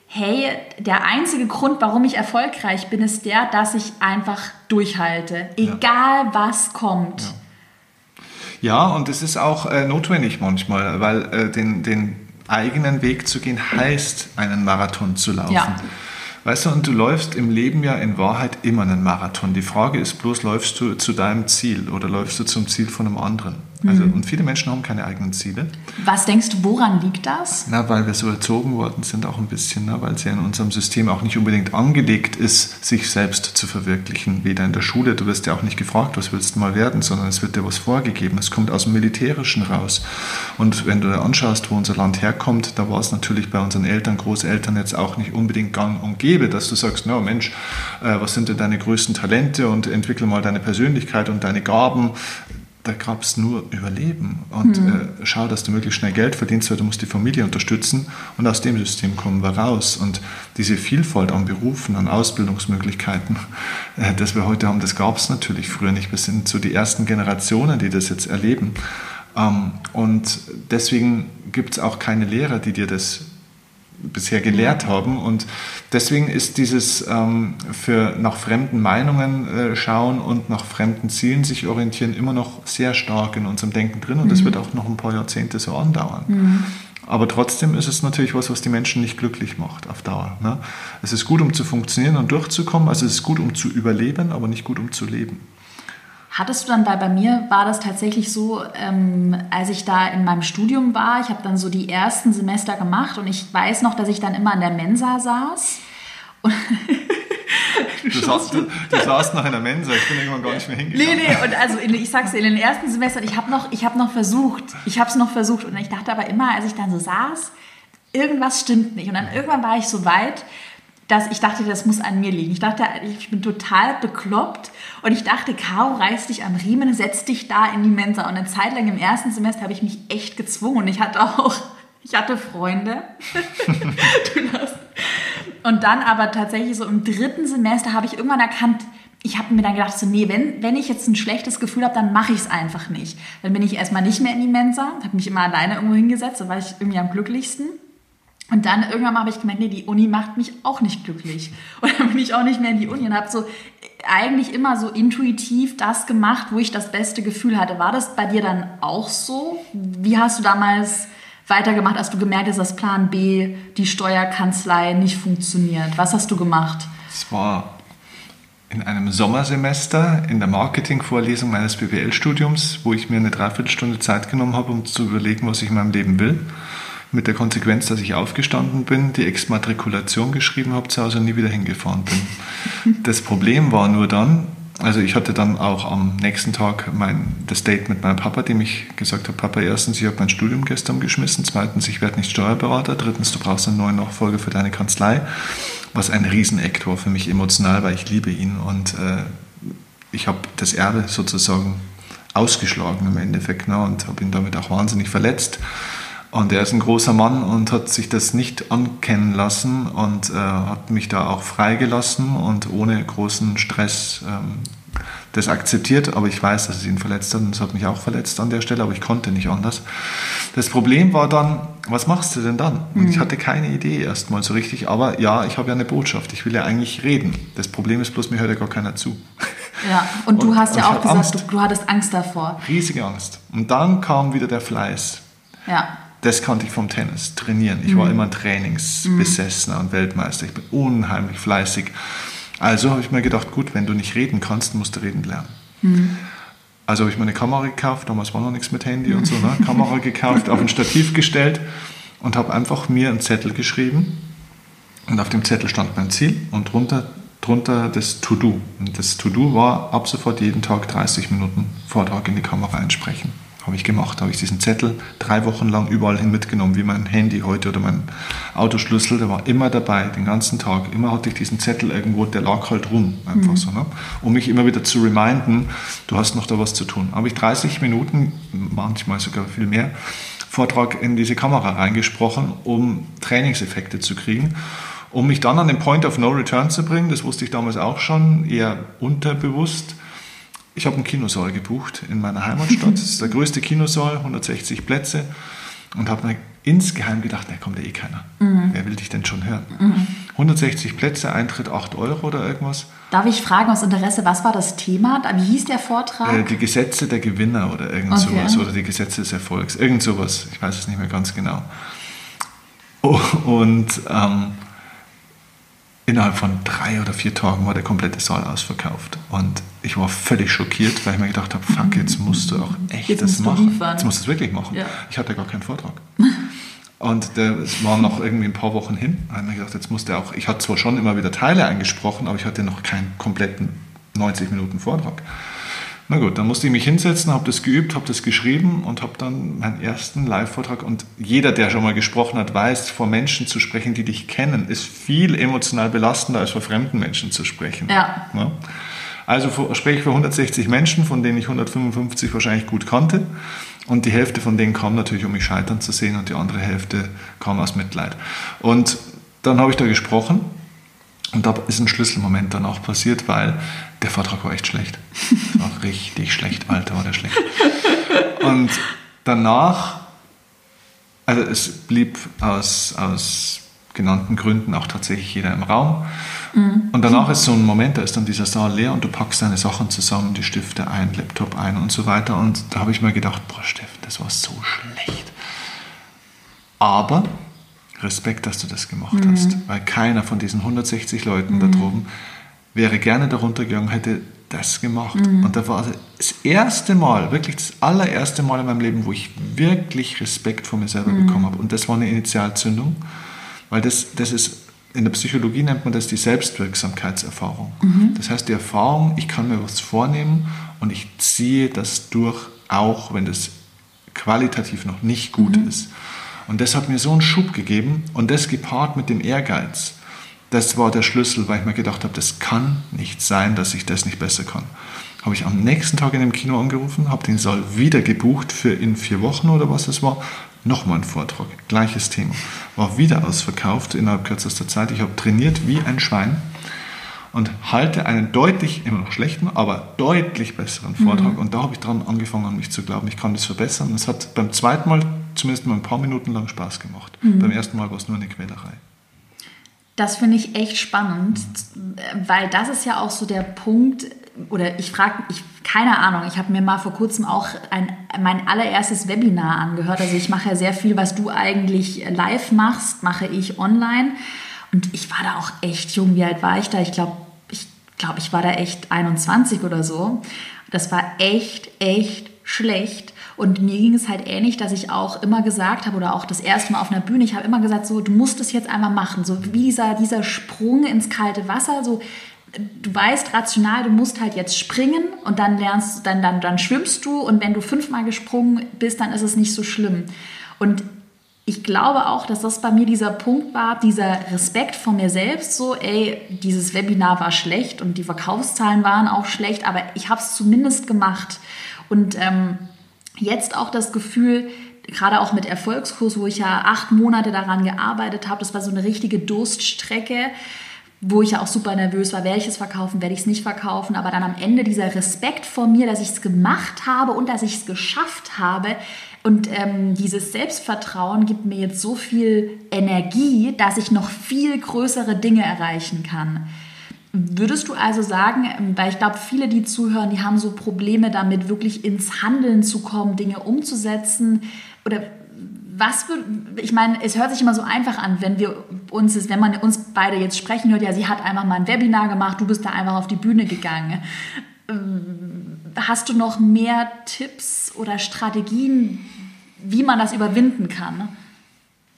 hey, der einzige Grund, warum ich erfolgreich bin, ist der, dass ich einfach durchhalte, egal ja. was kommt. Ja. ja. und es ist auch äh, notwendig manchmal, weil äh, den, den eigenen Weg zu gehen heißt, einen Marathon zu laufen. Ja. Weißt du, und du läufst im Leben ja in Wahrheit immer einen Marathon. Die Frage ist bloß, läufst du zu deinem Ziel oder läufst du zum Ziel von einem anderen? Also, mhm. Und viele Menschen haben keine eigenen Ziele. Was denkst du, woran liegt das? Na, weil wir so erzogen worden sind, auch ein bisschen, na, weil es ja in unserem System auch nicht unbedingt angelegt ist, sich selbst zu verwirklichen. Weder in der Schule, du wirst ja auch nicht gefragt, was willst du mal werden, sondern es wird dir was vorgegeben. Es kommt aus dem Militärischen raus. Und wenn du dir anschaust, wo unser Land herkommt, da war es natürlich bei unseren Eltern, Großeltern jetzt auch nicht unbedingt gang und gäbe, dass du sagst, na Mensch, äh, was sind denn deine größten Talente und entwickle mal deine Persönlichkeit und deine Gaben da gab es nur Überleben. Und mhm. äh, schau, dass du möglichst schnell Geld verdienst, weil du musst die Familie unterstützen. Und aus dem System kommen wir raus. Und diese Vielfalt an Berufen, an Ausbildungsmöglichkeiten, äh, das wir heute haben, das gab es natürlich früher nicht. Wir sind so die ersten Generationen, die das jetzt erleben. Ähm, und deswegen gibt es auch keine Lehrer, die dir das bisher gelehrt haben. Und deswegen ist dieses ähm, für nach fremden Meinungen äh, schauen und nach fremden Zielen sich orientieren immer noch sehr stark in unserem Denken drin und mhm. das wird auch noch ein paar Jahrzehnte so andauern. Mhm. Aber trotzdem ist es natürlich was, was die Menschen nicht glücklich macht auf Dauer. Ne? Es ist gut, um zu funktionieren und durchzukommen, also es ist gut, um zu überleben, aber nicht gut, um zu leben. Hattest du dann, weil bei mir war das tatsächlich so, ähm, als ich da in meinem Studium war, ich habe dann so die ersten Semester gemacht und ich weiß noch, dass ich dann immer in der Mensa saß. Du, du, saßt, du, du, saßt noch in der Mensa, ich bin irgendwann gar nicht mehr hingegangen. Nee, nee, und also in, ich sag's dir, in den ersten Semestern, ich habe noch, hab noch versucht, ich habe es noch versucht und ich dachte aber immer, als ich dann so saß, irgendwas stimmt nicht. Und dann irgendwann war ich so weit, dass ich dachte, das muss an mir liegen. Ich dachte, ich bin total bekloppt und ich dachte, Caro, reiß dich am Riemen, setz dich da in die Mensa. Und eine Zeit lang im ersten Semester habe ich mich echt gezwungen ich hatte auch, ich hatte Freunde. und dann aber tatsächlich so im dritten Semester habe ich irgendwann erkannt, ich habe mir dann gedacht, so, nee, wenn, wenn ich jetzt ein schlechtes Gefühl habe, dann mache ich es einfach nicht. Dann bin ich erstmal nicht mehr in die Mensa, habe mich immer alleine irgendwo hingesetzt, da war ich irgendwie am glücklichsten. Und dann irgendwann habe ich gemerkt, nee, die Uni macht mich auch nicht glücklich. Und dann bin ich auch nicht mehr in die Uni und habe so eigentlich immer so intuitiv das gemacht, wo ich das beste Gefühl hatte. War das bei dir dann auch so? Wie hast du damals weitergemacht, als du gemerkt hast, dass Plan B, die Steuerkanzlei nicht funktioniert? Was hast du gemacht? Es war in einem Sommersemester in der Marketingvorlesung meines BWL-Studiums, wo ich mir eine Dreiviertelstunde Zeit genommen habe, um zu überlegen, was ich in meinem Leben will mit der Konsequenz, dass ich aufgestanden bin, die Exmatrikulation geschrieben habe, zu Hause und nie wieder hingefahren bin. Das Problem war nur dann, also ich hatte dann auch am nächsten Tag mein, das Date mit meinem Papa, dem ich gesagt habe, Papa, erstens, ich habe mein Studium gestern geschmissen, zweitens, ich werde nicht Steuerberater, drittens, du brauchst einen neuen Nachfolger für deine Kanzlei, was ein Riesenakt war für mich emotional, weil ich liebe ihn und äh, ich habe das Erbe sozusagen ausgeschlagen im Endeffekt ne, und habe ihn damit auch wahnsinnig verletzt. Und er ist ein großer Mann und hat sich das nicht ankennen lassen und äh, hat mich da auch freigelassen und ohne großen Stress ähm, das akzeptiert. Aber ich weiß, dass es ihn verletzt hat und es hat mich auch verletzt an der Stelle, aber ich konnte nicht anders. Das Problem war dann, was machst du denn dann? Und mhm. ich hatte keine Idee erstmal so richtig, aber ja, ich habe ja eine Botschaft, ich will ja eigentlich reden. Das Problem ist bloß, mir hört ja gar keiner zu. Ja, und du und, hast ja auch gesagt, du, du hattest Angst davor. Riesige Angst. Und dann kam wieder der Fleiß. Ja das konnte ich vom Tennis trainieren. Ich mhm. war immer Trainingsbesessener und Weltmeister. Ich bin unheimlich fleißig. Also habe ich mir gedacht, gut, wenn du nicht reden kannst, musst du reden lernen. Mhm. Also habe ich mir eine Kamera gekauft, damals war noch nichts mit Handy und so, ne? Kamera gekauft, auf ein Stativ gestellt und habe einfach mir einen Zettel geschrieben und auf dem Zettel stand mein Ziel und drunter, drunter das To-Do. Und das To-Do war ab sofort jeden Tag 30 Minuten Vortrag in die Kamera einsprechen. Habe ich gemacht, habe ich diesen Zettel drei Wochen lang überall hin mitgenommen, wie mein Handy heute oder mein Autoschlüssel, der war immer dabei, den ganzen Tag. Immer hatte ich diesen Zettel irgendwo, der lag halt rum, einfach mhm. so, ne? um mich immer wieder zu reminden, du hast noch da was zu tun. Habe ich 30 Minuten, manchmal sogar viel mehr, Vortrag in diese Kamera reingesprochen, um Trainingseffekte zu kriegen um mich dann an den Point of No Return zu bringen, das wusste ich damals auch schon, eher unterbewusst, ich habe einen Kinosaal gebucht in meiner Heimatstadt. Das ist der größte Kinosaal, 160 Plätze. Und habe mir insgeheim gedacht, ne, kommt ja eh keiner. Mhm. Wer will dich denn schon hören? Mhm. 160 Plätze, Eintritt 8 Euro oder irgendwas. Darf ich fragen aus Interesse, was war das Thema? Wie hieß der Vortrag? Äh, die Gesetze der Gewinner oder irgend okay. sowas. Oder die Gesetze des Erfolgs. Irgend sowas. Ich weiß es nicht mehr ganz genau. Oh, und ähm, innerhalb von drei oder vier Tagen war der komplette Saal ausverkauft. Und ich war völlig schockiert, weil ich mir gedacht habe, fuck, jetzt musst du auch echt jetzt das machen. Jetzt musst du es wirklich machen. Ja. Ich hatte gar keinen Vortrag. Und es waren noch irgendwie ein paar Wochen hin. Da habe ich mir gedacht, jetzt musste auch, ich hatte zwar schon immer wieder Teile eingesprochen, aber ich hatte noch keinen kompletten 90 Minuten Vortrag. Na gut, dann musste ich mich hinsetzen, habe das geübt, habe das geschrieben und habe dann meinen ersten Live-Vortrag. Und jeder, der schon mal gesprochen hat, weiß, vor Menschen zu sprechen, die dich kennen, ist viel emotional belastender, als vor fremden Menschen zu sprechen. Ja. ja? Also spreche ich vor 160 Menschen, von denen ich 155 wahrscheinlich gut kannte. Und die Hälfte von denen kam natürlich, um mich scheitern zu sehen, und die andere Hälfte kam aus Mitleid. Und dann habe ich da gesprochen und da ist ein Schlüsselmoment dann auch passiert, weil der Vortrag war echt schlecht. war richtig schlecht, Alter, war der schlecht. Und danach, also es blieb aus, aus genannten Gründen auch tatsächlich jeder im Raum. Mhm. Und danach ist so ein Moment, da ist dann dieser Saal leer und du packst deine Sachen zusammen, die Stifte ein, Laptop ein und so weiter. Und da habe ich mir gedacht, boah, Steffen, das war so schlecht. Aber Respekt, dass du das gemacht mhm. hast, weil keiner von diesen 160 Leuten mhm. da droben wäre gerne darunter gegangen, hätte das gemacht. Mhm. Und da war das erste Mal, wirklich das allererste Mal in meinem Leben, wo ich wirklich Respekt vor mir selber mhm. bekommen habe. Und das war eine Initialzündung, weil das, das ist, in der Psychologie nennt man das die Selbstwirksamkeitserfahrung. Mhm. Das heißt, die Erfahrung, ich kann mir was vornehmen und ich ziehe das durch, auch wenn das qualitativ noch nicht gut mhm. ist. Und das hat mir so einen Schub gegeben und das gepaart mit dem Ehrgeiz, das war der Schlüssel, weil ich mir gedacht habe, das kann nicht sein, dass ich das nicht besser kann. Habe ich am nächsten Tag in dem Kino angerufen, habe den Saal wieder gebucht für in vier Wochen oder was es war. Nochmal ein Vortrag, gleiches Thema. War wieder ausverkauft innerhalb kürzester Zeit. Ich habe trainiert wie ein Schwein und halte einen deutlich, immer noch schlechten, aber deutlich besseren Vortrag. Mhm. Und da habe ich dran angefangen, an mich zu glauben, ich kann das verbessern. Und es hat beim zweiten Mal zumindest mal ein paar Minuten lang Spaß gemacht. Mhm. Beim ersten Mal war es nur eine Quälerei. Das finde ich echt spannend, weil das ist ja auch so der Punkt, oder ich frage, ich, keine Ahnung, ich habe mir mal vor kurzem auch ein, mein allererstes Webinar angehört. Also ich mache ja sehr viel, was du eigentlich live machst, mache ich online. Und ich war da auch echt jung. Wie alt war ich da? Ich glaube, ich, glaub, ich war da echt 21 oder so. Das war echt, echt schlecht. Und mir ging es halt ähnlich, dass ich auch immer gesagt habe, oder auch das erste Mal auf einer Bühne, ich habe immer gesagt, so, du musst es jetzt einmal machen. So wie dieser, dieser Sprung ins kalte Wasser, so du weißt rational, du musst halt jetzt springen und dann lernst, dann, dann, dann schwimmst du und wenn du fünfmal gesprungen bist, dann ist es nicht so schlimm. Und ich glaube auch, dass das bei mir dieser Punkt war, dieser Respekt vor mir selbst, so, ey, dieses Webinar war schlecht und die Verkaufszahlen waren auch schlecht, aber ich habe es zumindest gemacht. Und ähm, jetzt auch das Gefühl, gerade auch mit Erfolgskurs, wo ich ja acht Monate daran gearbeitet habe, das war so eine richtige Durststrecke, wo ich ja auch super nervös war, werde ich es verkaufen, werde ich es nicht verkaufen, aber dann am Ende dieser Respekt vor mir, dass ich es gemacht habe und dass ich es geschafft habe und ähm, dieses Selbstvertrauen gibt mir jetzt so viel Energie, dass ich noch viel größere Dinge erreichen kann. Würdest du also sagen, ähm, weil ich glaube, viele, die zuhören, die haben so Probleme damit, wirklich ins Handeln zu kommen, Dinge umzusetzen? Oder was ich meine, es hört sich immer so einfach an, wenn wir uns, wenn man uns beide jetzt sprechen hört, ja, sie hat einfach mal ein Webinar gemacht, du bist da einfach auf die Bühne gegangen. Ähm, hast du noch mehr Tipps oder Strategien, wie man das überwinden kann?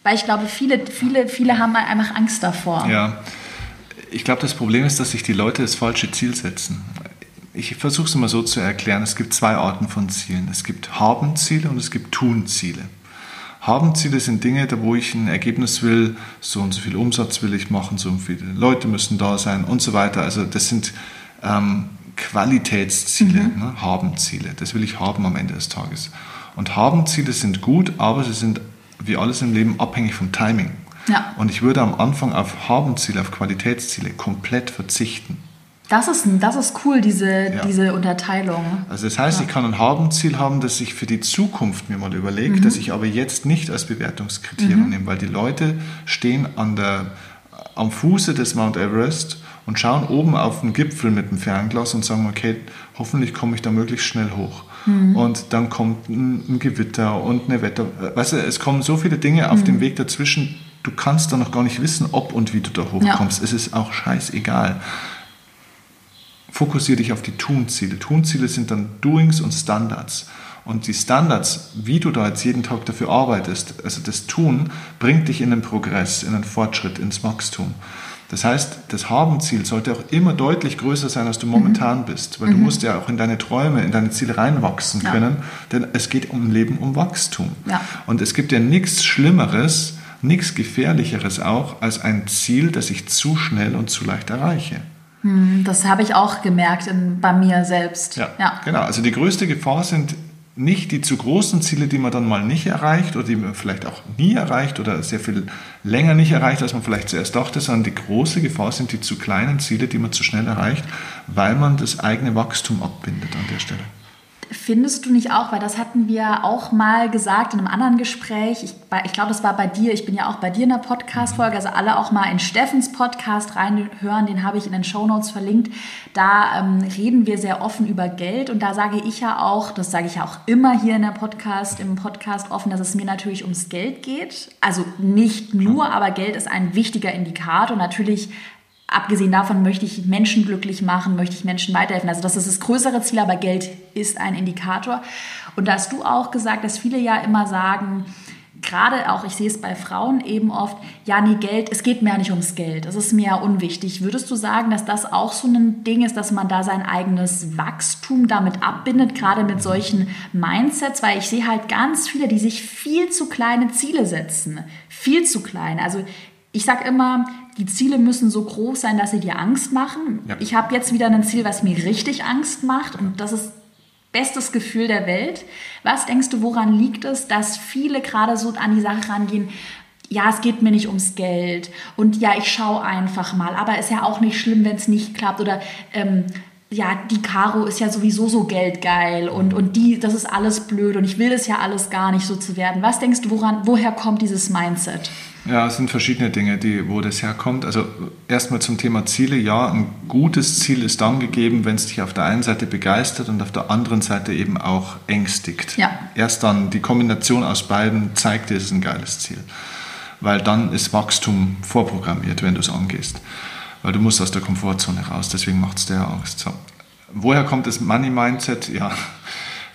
Weil ich glaube, viele, viele, viele haben einfach Angst davor. Ja, ich glaube, das Problem ist, dass sich die Leute das falsche Ziel setzen. Ich versuche es mal so zu erklären. Es gibt zwei Arten von Zielen. Es gibt Haben-Ziele und es gibt Tun-Ziele. Haben-Ziele sind Dinge, da wo ich ein Ergebnis will, so und so viel Umsatz will ich machen, so und viele Leute müssen da sein und so weiter. Also das sind ähm, Qualitätsziele, mhm. ne? Haben-Ziele. Das will ich haben am Ende des Tages. Und Haben-Ziele sind gut, aber sie sind wie alles im Leben abhängig vom Timing. Ja. Und ich würde am Anfang auf Haben-Ziele, auf Qualitätsziele komplett verzichten. Das ist, das ist cool, diese, ja. diese Unterteilung. Also das heißt, ja. ich kann ein Habenziel haben, das ich für die Zukunft mir mal überlege, mhm. das ich aber jetzt nicht als Bewertungskriterium mhm. nehme, weil die Leute stehen an der, am Fuße des Mount Everest und schauen oben auf den Gipfel mit dem Fernglas und sagen, okay, hoffentlich komme ich da möglichst schnell hoch. Mhm. Und dann kommt ein, ein, Gewitter und eine Wetter... Weißt du, es kommen so viele Dinge auf mhm. dem Weg dazwischen, du kannst da noch gar nicht wissen, ob und wie du da hochkommst. Ja. Es ist auch scheißegal fokussiere dich auf die Tunziele. Tunziele sind dann Doings und Standards. Und die Standards, wie du da jetzt jeden Tag dafür arbeitest, also das Tun, bringt dich in den Progress, in den Fortschritt, ins Wachstum. Das heißt, das Habenziel sollte auch immer deutlich größer sein, als du momentan mhm. bist, weil mhm. du musst ja auch in deine Träume, in deine Ziele reinwachsen können, ja. denn es geht um Leben, um Wachstum. Ja. Und es gibt ja nichts Schlimmeres, nichts Gefährlicheres auch, als ein Ziel, das ich zu schnell und zu leicht erreiche. Hm, das habe ich auch gemerkt in, bei mir selbst. Ja, ja, genau. Also die größte Gefahr sind nicht die zu großen Ziele, die man dann mal nicht erreicht oder die man vielleicht auch nie erreicht oder sehr viel länger nicht erreicht, als man vielleicht zuerst dachte, sondern die große Gefahr sind die zu kleinen Ziele, die man zu schnell erreicht, weil man das eigene Wachstum abbindet an der Stelle. Findest du nicht auch, weil das hatten wir auch mal gesagt in einem anderen Gespräch, ich, ich glaube, das war bei dir, ich bin ja auch bei dir in der Podcast-Folge, also alle auch mal in Steffens Podcast reinhören, den habe ich in den Show Notes verlinkt. Da ähm, reden wir sehr offen über Geld und da sage ich ja auch, das sage ich ja auch immer hier in der Podcast, im Podcast offen, dass es mir natürlich ums Geld geht. Also nicht nur, aber Geld ist ein wichtiger Indikator. Natürlich abgesehen davon möchte ich Menschen glücklich machen, möchte ich Menschen weiterhelfen. Also das ist das größere Ziel, aber Geld ist ein Indikator. Und da hast du auch gesagt, dass viele ja immer sagen, gerade auch, ich sehe es bei Frauen eben oft, ja, nee, Geld, es geht mir ja nicht ums Geld, es ist mir ja unwichtig. Würdest du sagen, dass das auch so ein Ding ist, dass man da sein eigenes Wachstum damit abbindet, gerade mit solchen Mindsets? Weil ich sehe halt ganz viele, die sich viel zu kleine Ziele setzen. Viel zu klein. Also ich sage immer, die Ziele müssen so groß sein, dass sie dir Angst machen. Ja. Ich habe jetzt wieder ein Ziel, was mir richtig Angst macht und das ist bestes Gefühl der Welt. Was denkst du, woran liegt es, dass viele gerade so an die Sache rangehen? Ja, es geht mir nicht ums Geld und ja, ich schaue einfach mal, aber ist ja auch nicht schlimm, wenn es nicht klappt oder ähm, ja, die Caro ist ja sowieso so geldgeil und, und die, das ist alles blöd und ich will das ja alles gar nicht so zu werden. Was denkst du, woran, woher kommt dieses Mindset? Ja, es sind verschiedene Dinge, die, wo das herkommt. Also erstmal zum Thema Ziele. Ja, ein gutes Ziel ist dann gegeben, wenn es dich auf der einen Seite begeistert und auf der anderen Seite eben auch ängstigt. Ja. Erst dann die Kombination aus beiden zeigt dir, es ist ein geiles Ziel. Weil dann ist Wachstum vorprogrammiert, wenn du es angehst. Weil du musst aus der Komfortzone raus, deswegen macht es dir Angst. So. Woher kommt das Money Mindset? Ja,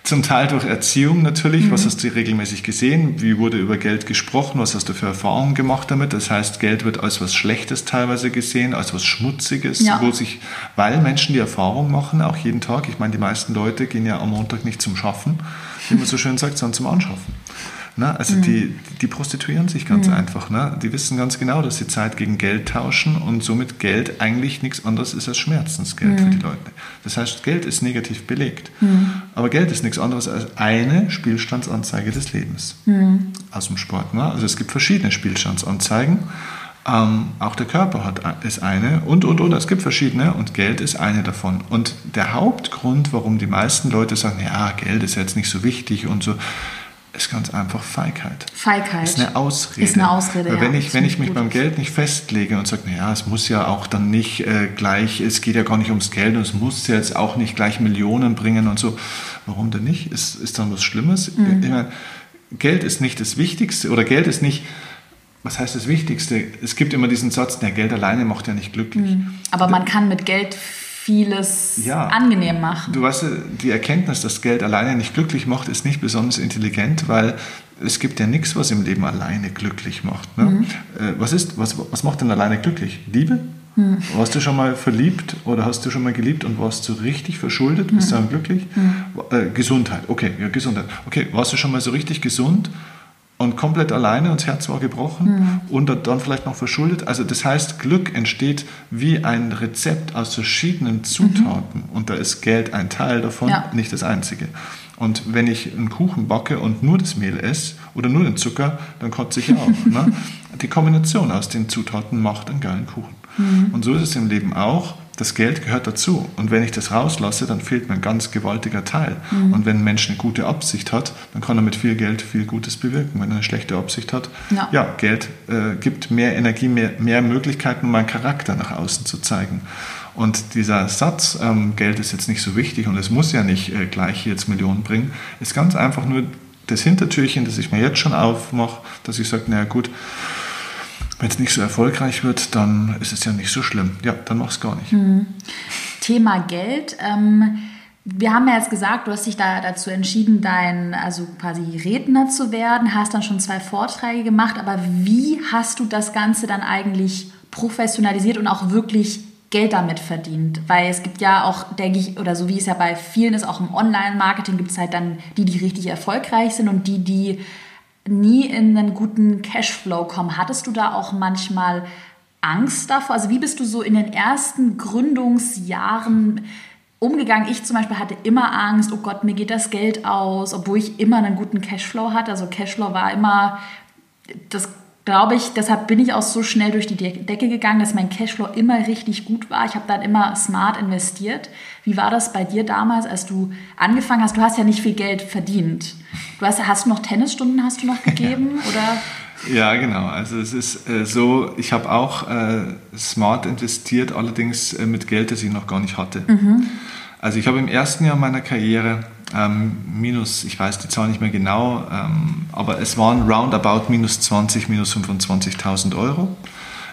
zum Teil durch Erziehung natürlich. Mhm. Was hast du regelmäßig gesehen? Wie wurde über Geld gesprochen? Was hast du für Erfahrungen gemacht damit? Das heißt, Geld wird als was Schlechtes teilweise gesehen, als was Schmutziges, ja. wo sich, weil Menschen die Erfahrung machen, auch jeden Tag. Ich meine, die meisten Leute gehen ja am Montag nicht zum Schaffen, wie man so schön sagt, sondern zum Anschaffen. Ne? Also mhm. die, die prostituieren sich ganz mhm. einfach. Ne? Die wissen ganz genau, dass sie Zeit gegen Geld tauschen und somit Geld eigentlich nichts anderes ist als Schmerzensgeld mhm. für die Leute. Das heißt, Geld ist negativ belegt. Mhm. Aber Geld ist nichts anderes als eine Spielstandsanzeige des Lebens mhm. aus dem Sport. Ne? Also es gibt verschiedene Spielstandsanzeigen. Ähm, auch der Körper hat, ist eine und, und, und. Es gibt verschiedene und Geld ist eine davon. Und der Hauptgrund, warum die meisten Leute sagen, ja, Geld ist jetzt nicht so wichtig und so, ist ganz einfach Feigheit. Feigheit. Ist eine Ausrede. Ist eine Ausrede, Weil wenn ja, ich, wenn ich mich beim Geld nicht festlege und sage, naja, es muss ja auch dann nicht äh, gleich, es geht ja gar nicht ums Geld und es muss jetzt auch nicht gleich Millionen bringen und so. Warum denn nicht? Ist, ist dann was Schlimmes? Mhm. Ich meine, Geld ist nicht das Wichtigste oder Geld ist nicht, was heißt das Wichtigste? Es gibt immer diesen Satz, der Geld alleine macht ja nicht glücklich. Mhm. Aber man kann mit Geld vieles ja, angenehm machen. Du weißt, die Erkenntnis, dass Geld alleine nicht glücklich macht, ist nicht besonders intelligent, weil es gibt ja nichts, was im Leben alleine glücklich macht. Ne? Mhm. Äh, was, ist, was, was macht denn alleine glücklich? Liebe? Mhm. Warst du schon mal verliebt oder hast du schon mal geliebt und warst du richtig verschuldet? Bist du dann glücklich? Mhm. Äh, Gesundheit, okay, ja, Gesundheit. Okay, warst du schon mal so richtig gesund und komplett alleine und das Herz war gebrochen mhm. und dann vielleicht noch verschuldet. Also das heißt, Glück entsteht wie ein Rezept aus verschiedenen Zutaten mhm. und da ist Geld ein Teil davon, ja. nicht das einzige. Und wenn ich einen Kuchen backe und nur das Mehl esse oder nur den Zucker, dann kotze ich auch. ne? Die Kombination aus den Zutaten macht einen geilen Kuchen. Mhm. Und so ist es im Leben auch das Geld gehört dazu. Und wenn ich das rauslasse, dann fehlt mir ein ganz gewaltiger Teil. Mhm. Und wenn ein Mensch eine gute Absicht hat, dann kann er mit viel Geld viel Gutes bewirken. Wenn er eine schlechte Absicht hat, ja, ja Geld äh, gibt mehr Energie, mehr, mehr Möglichkeiten, um meinen Charakter nach außen zu zeigen. Und dieser Satz, ähm, Geld ist jetzt nicht so wichtig und es muss ja nicht äh, gleich jetzt Millionen bringen, ist ganz einfach nur das Hintertürchen, das ich mir jetzt schon aufmache, dass ich sage, naja gut, wenn es nicht so erfolgreich wird, dann ist es ja nicht so schlimm. Ja, dann mach es gar nicht. Mhm. Thema Geld. Ähm, wir haben ja jetzt gesagt, du hast dich da dazu entschieden, dein, also quasi Redner zu werden, hast dann schon zwei Vorträge gemacht, aber wie hast du das Ganze dann eigentlich professionalisiert und auch wirklich Geld damit verdient? Weil es gibt ja auch, denke ich, oder so wie es ja bei vielen ist, auch im Online-Marketing gibt es halt dann die, die richtig erfolgreich sind und die, die nie in einen guten Cashflow kommen. Hattest du da auch manchmal Angst davor? Also wie bist du so in den ersten Gründungsjahren umgegangen? Ich zum Beispiel hatte immer Angst, oh Gott, mir geht das Geld aus, obwohl ich immer einen guten Cashflow hatte. Also Cashflow war immer das glaube ich, deshalb bin ich auch so schnell durch die Decke gegangen, dass mein Cashflow immer richtig gut war. Ich habe dann immer smart investiert. Wie war das bei dir damals, als du angefangen hast? Du hast ja nicht viel Geld verdient. Du hast, hast du noch Tennisstunden hast du noch gegeben oder? Ja, genau. Also es ist äh, so, ich habe auch äh, smart investiert, allerdings äh, mit Geld, das ich noch gar nicht hatte. Mhm. Also ich habe im ersten Jahr meiner Karriere ähm, minus, ich weiß die Zahl nicht mehr genau, ähm, aber es waren roundabout minus 20, minus 25.000 Euro.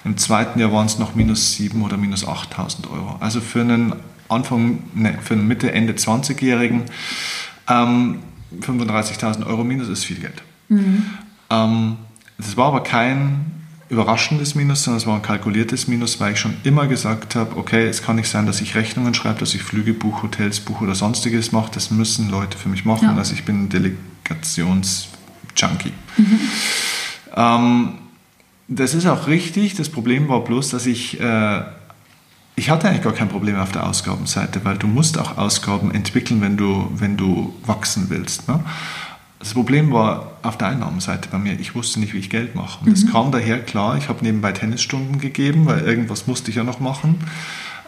Im zweiten Jahr waren es noch minus 7 oder minus 8.000 Euro. Also für einen Anfang, ne, für einen Mitte, Ende 20-Jährigen ähm, 35.000 Euro minus ist viel Geld. Mhm. Ähm, das war aber kein überraschendes Minus, sondern es war ein kalkuliertes Minus, weil ich schon immer gesagt habe, okay, es kann nicht sein, dass ich Rechnungen schreibe, dass ich Flüge buche, Hotels buche oder sonstiges mache. Das müssen Leute für mich machen. Ja. Also ich bin ein Delegationsjunkie. Mhm. Ähm, das ist auch richtig. Das Problem war bloß, dass ich... Äh, ich hatte eigentlich gar kein Problem auf der Ausgabenseite, weil du musst auch Ausgaben entwickeln, wenn du, wenn du wachsen willst. Ne? Das Problem war auf der Einnahmenseite bei mir. Ich wusste nicht, wie ich Geld mache. Und das mhm. kam daher, klar, ich habe nebenbei Tennisstunden gegeben, weil irgendwas musste ich ja noch machen.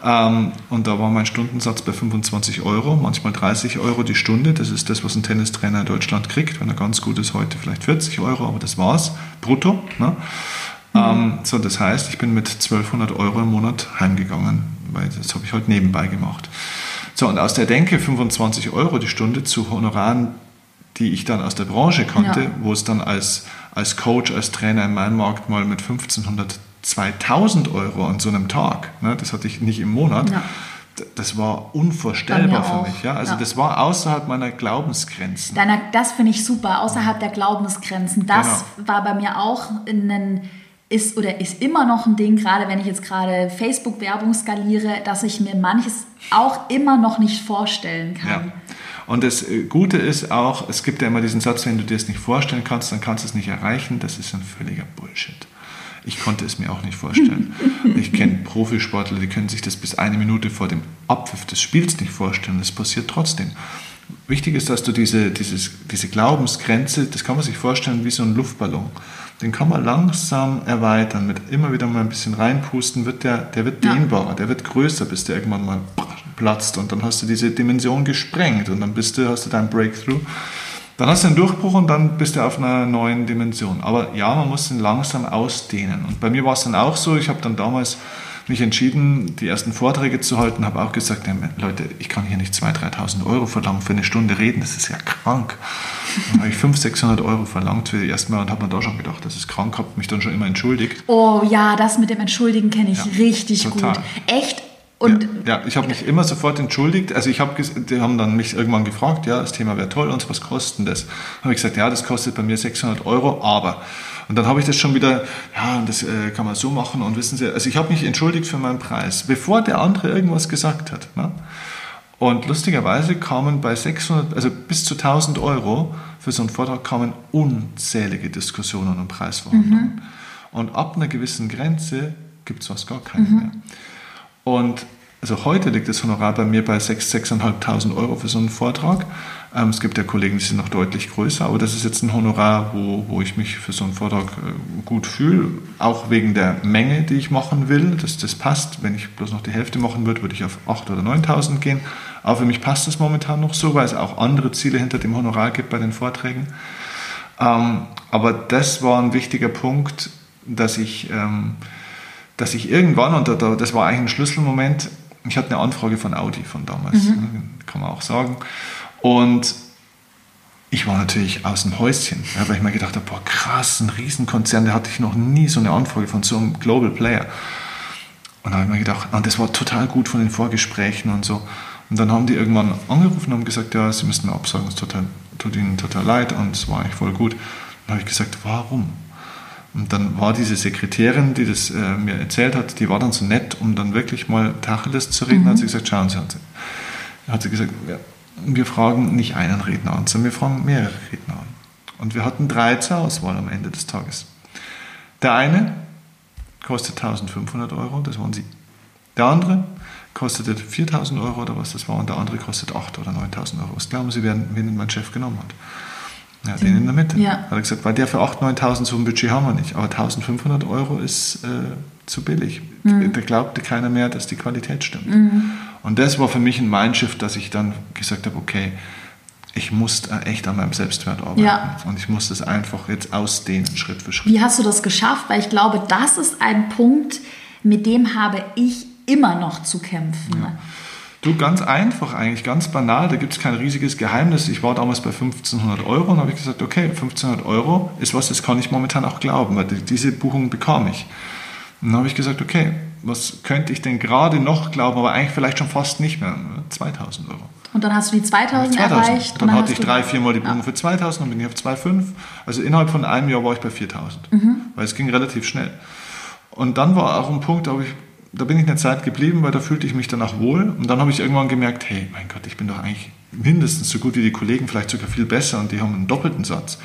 Ähm, und da war mein Stundensatz bei 25 Euro, manchmal 30 Euro die Stunde. Das ist das, was ein Tennistrainer in Deutschland kriegt. Wenn er ganz gut ist, heute vielleicht 40 Euro, aber das war's, brutto. Ne? Mhm. Ähm, so, das heißt, ich bin mit 1200 Euro im Monat heimgegangen, weil das habe ich halt nebenbei gemacht. So, und aus der Denke 25 Euro die Stunde zu Honoraren, die ich dann aus der Branche kannte, ja. wo es dann als, als Coach, als Trainer in meinem Markt mal mit 1500, 2000 Euro an so einem Tag, ne, das hatte ich nicht im Monat, ja. das war unvorstellbar für mich. Ja? Also ja. das war außerhalb meiner Glaubensgrenzen. Deiner, das finde ich super, außerhalb der Glaubensgrenzen. Das genau. war bei mir auch ein ist oder ist immer noch ein Ding, gerade wenn ich jetzt gerade Facebook-Werbung skaliere, dass ich mir manches auch immer noch nicht vorstellen kann. Ja. Und das äh, Gute ist auch, es gibt ja immer diesen Satz, wenn du dir es nicht vorstellen kannst, dann kannst du es nicht erreichen. Das ist ein völliger Bullshit. Ich konnte es mir auch nicht vorstellen. Ich kenne Profisportler, die können sich das bis eine Minute vor dem Abpfiff des Spiels nicht vorstellen. Das passiert trotzdem. Wichtig ist, dass du diese, dieses, diese Glaubensgrenze, das kann man sich vorstellen wie so ein Luftballon. Den kann man langsam erweitern, mit immer wieder mal ein bisschen reinpusten, wird der, der wird dehnbarer, der wird größer, bis der irgendwann mal platzt und dann hast du diese Dimension gesprengt und dann bist du, hast du dein Breakthrough. Dann hast du einen Durchbruch und dann bist du auf einer neuen Dimension. Aber ja, man muss ihn langsam ausdehnen. Und bei mir war es dann auch so, ich habe dann damals mich entschieden, die ersten Vorträge zu halten, habe auch gesagt, ja, Leute, ich kann hier nicht 2.000, 3.000 Euro verlangen für eine Stunde reden, das ist ja krank. Dann habe ich 500, 600 Euro verlangt für die ersten Mal und habe mir da schon gedacht, das ist krank, habe mich dann schon immer entschuldigt. Oh ja, das mit dem Entschuldigen kenne ich ja, richtig total. gut. Echt und ja, ja ich habe mich immer sofort entschuldigt. Also ich habe, die haben dann mich irgendwann gefragt, ja, das Thema wäre toll und was kostet das? habe ich gesagt, ja, das kostet bei mir 600 Euro, aber. Und dann habe ich das schon wieder, ja, das äh, kann man so machen und wissen Sie, also ich habe mich entschuldigt für meinen Preis, bevor der andere irgendwas gesagt hat. Ne? Und lustigerweise kamen bei 600, also bis zu 1000 Euro für so einen Vortrag kamen unzählige Diskussionen und Preisverhandlungen. Mhm. Und ab einer gewissen Grenze gibt es fast gar keine mhm. mehr. Und also heute liegt das Honorar bei mir bei 6.000, 6.500 Euro für so einen Vortrag. Ähm, es gibt ja Kollegen, die sind noch deutlich größer, aber das ist jetzt ein Honorar, wo, wo ich mich für so einen Vortrag äh, gut fühle, auch wegen der Menge, die ich machen will, dass das passt. Wenn ich bloß noch die Hälfte machen würde, würde ich auf 8.000 oder 9.000 gehen. Aber für mich passt das momentan noch so, weil es auch andere Ziele hinter dem Honorar gibt bei den Vorträgen. Ähm, aber das war ein wichtiger Punkt, dass ich... Ähm, dass ich irgendwann, und das war eigentlich ein Schlüsselmoment, ich hatte eine Anfrage von Audi von damals, mhm. Ne, kann man auch sagen. Und ich war natürlich aus dem Häuschen, weil ich mir gedacht habe, boah, krass, ein Riesenkonzern, der hatte ich noch nie so eine Anfrage von so einem Global Player. Und da habe ich mir gedacht, und das war total gut von den Vorgesprächen und so. Und dann haben die irgendwann angerufen und haben gesagt, ja, sie müssten mir absagen, es tut, tut ihnen total leid und es war eigentlich voll gut. Dann habe ich gesagt, warum? Und dann war diese Sekretärin, die das äh, mir erzählt hat, die war dann so nett, um dann wirklich mal Tacheles zu reden. Mhm. Hat sie gesagt, schauen Sie, hat sie, hat sie gesagt, ja, wir fragen nicht einen Redner an, sondern wir fragen mehrere Redner an. Und wir hatten drei zur Auswahl am Ende des Tages. Der eine kostet 1500 Euro, das waren Sie. Der andere kostete 4000 Euro oder was das war und der andere kostet 8 oder 9000 Euro. Was glauben Sie, wen, wen mein Chef genommen hat? Ja, den in der Mitte. Ja. Hat er gesagt, weil der für 8.000, 9.000 so ein Budget haben wir nicht. Aber 1.500 Euro ist äh, zu billig. Mhm. Da glaubte keiner mehr, dass die Qualität stimmt. Mhm. Und das war für mich ein Mindshift, dass ich dann gesagt habe, okay, ich muss echt an meinem Selbstwert arbeiten. Ja. Und ich muss das einfach jetzt ausdehnen, Schritt für Schritt. Wie hast du das geschafft? Weil ich glaube, das ist ein Punkt, mit dem habe ich immer noch zu kämpfen. Ja. Du, ganz einfach eigentlich, ganz banal, da gibt es kein riesiges Geheimnis. Ich war damals bei 1500 Euro und habe ich gesagt, okay, 1500 Euro ist was, das kann ich momentan auch glauben, weil diese Buchung bekam ich. Und dann habe ich gesagt, okay, was könnte ich denn gerade noch glauben, aber eigentlich vielleicht schon fast nicht mehr, 2000 Euro. Und dann hast du die 2000, 2000. erreicht. Dann, dann hatte ich drei, viermal die Buchung ja. für 2000, dann bin ich auf 2,5. Also innerhalb von einem Jahr war ich bei 4000, mhm. weil es ging relativ schnell. Und dann war auch ein Punkt, da habe ich da bin ich eine Zeit geblieben, weil da fühlte ich mich danach wohl. Und dann habe ich irgendwann gemerkt, hey, mein Gott, ich bin doch eigentlich mindestens so gut wie die Kollegen, vielleicht sogar viel besser und die haben einen doppelten Satz.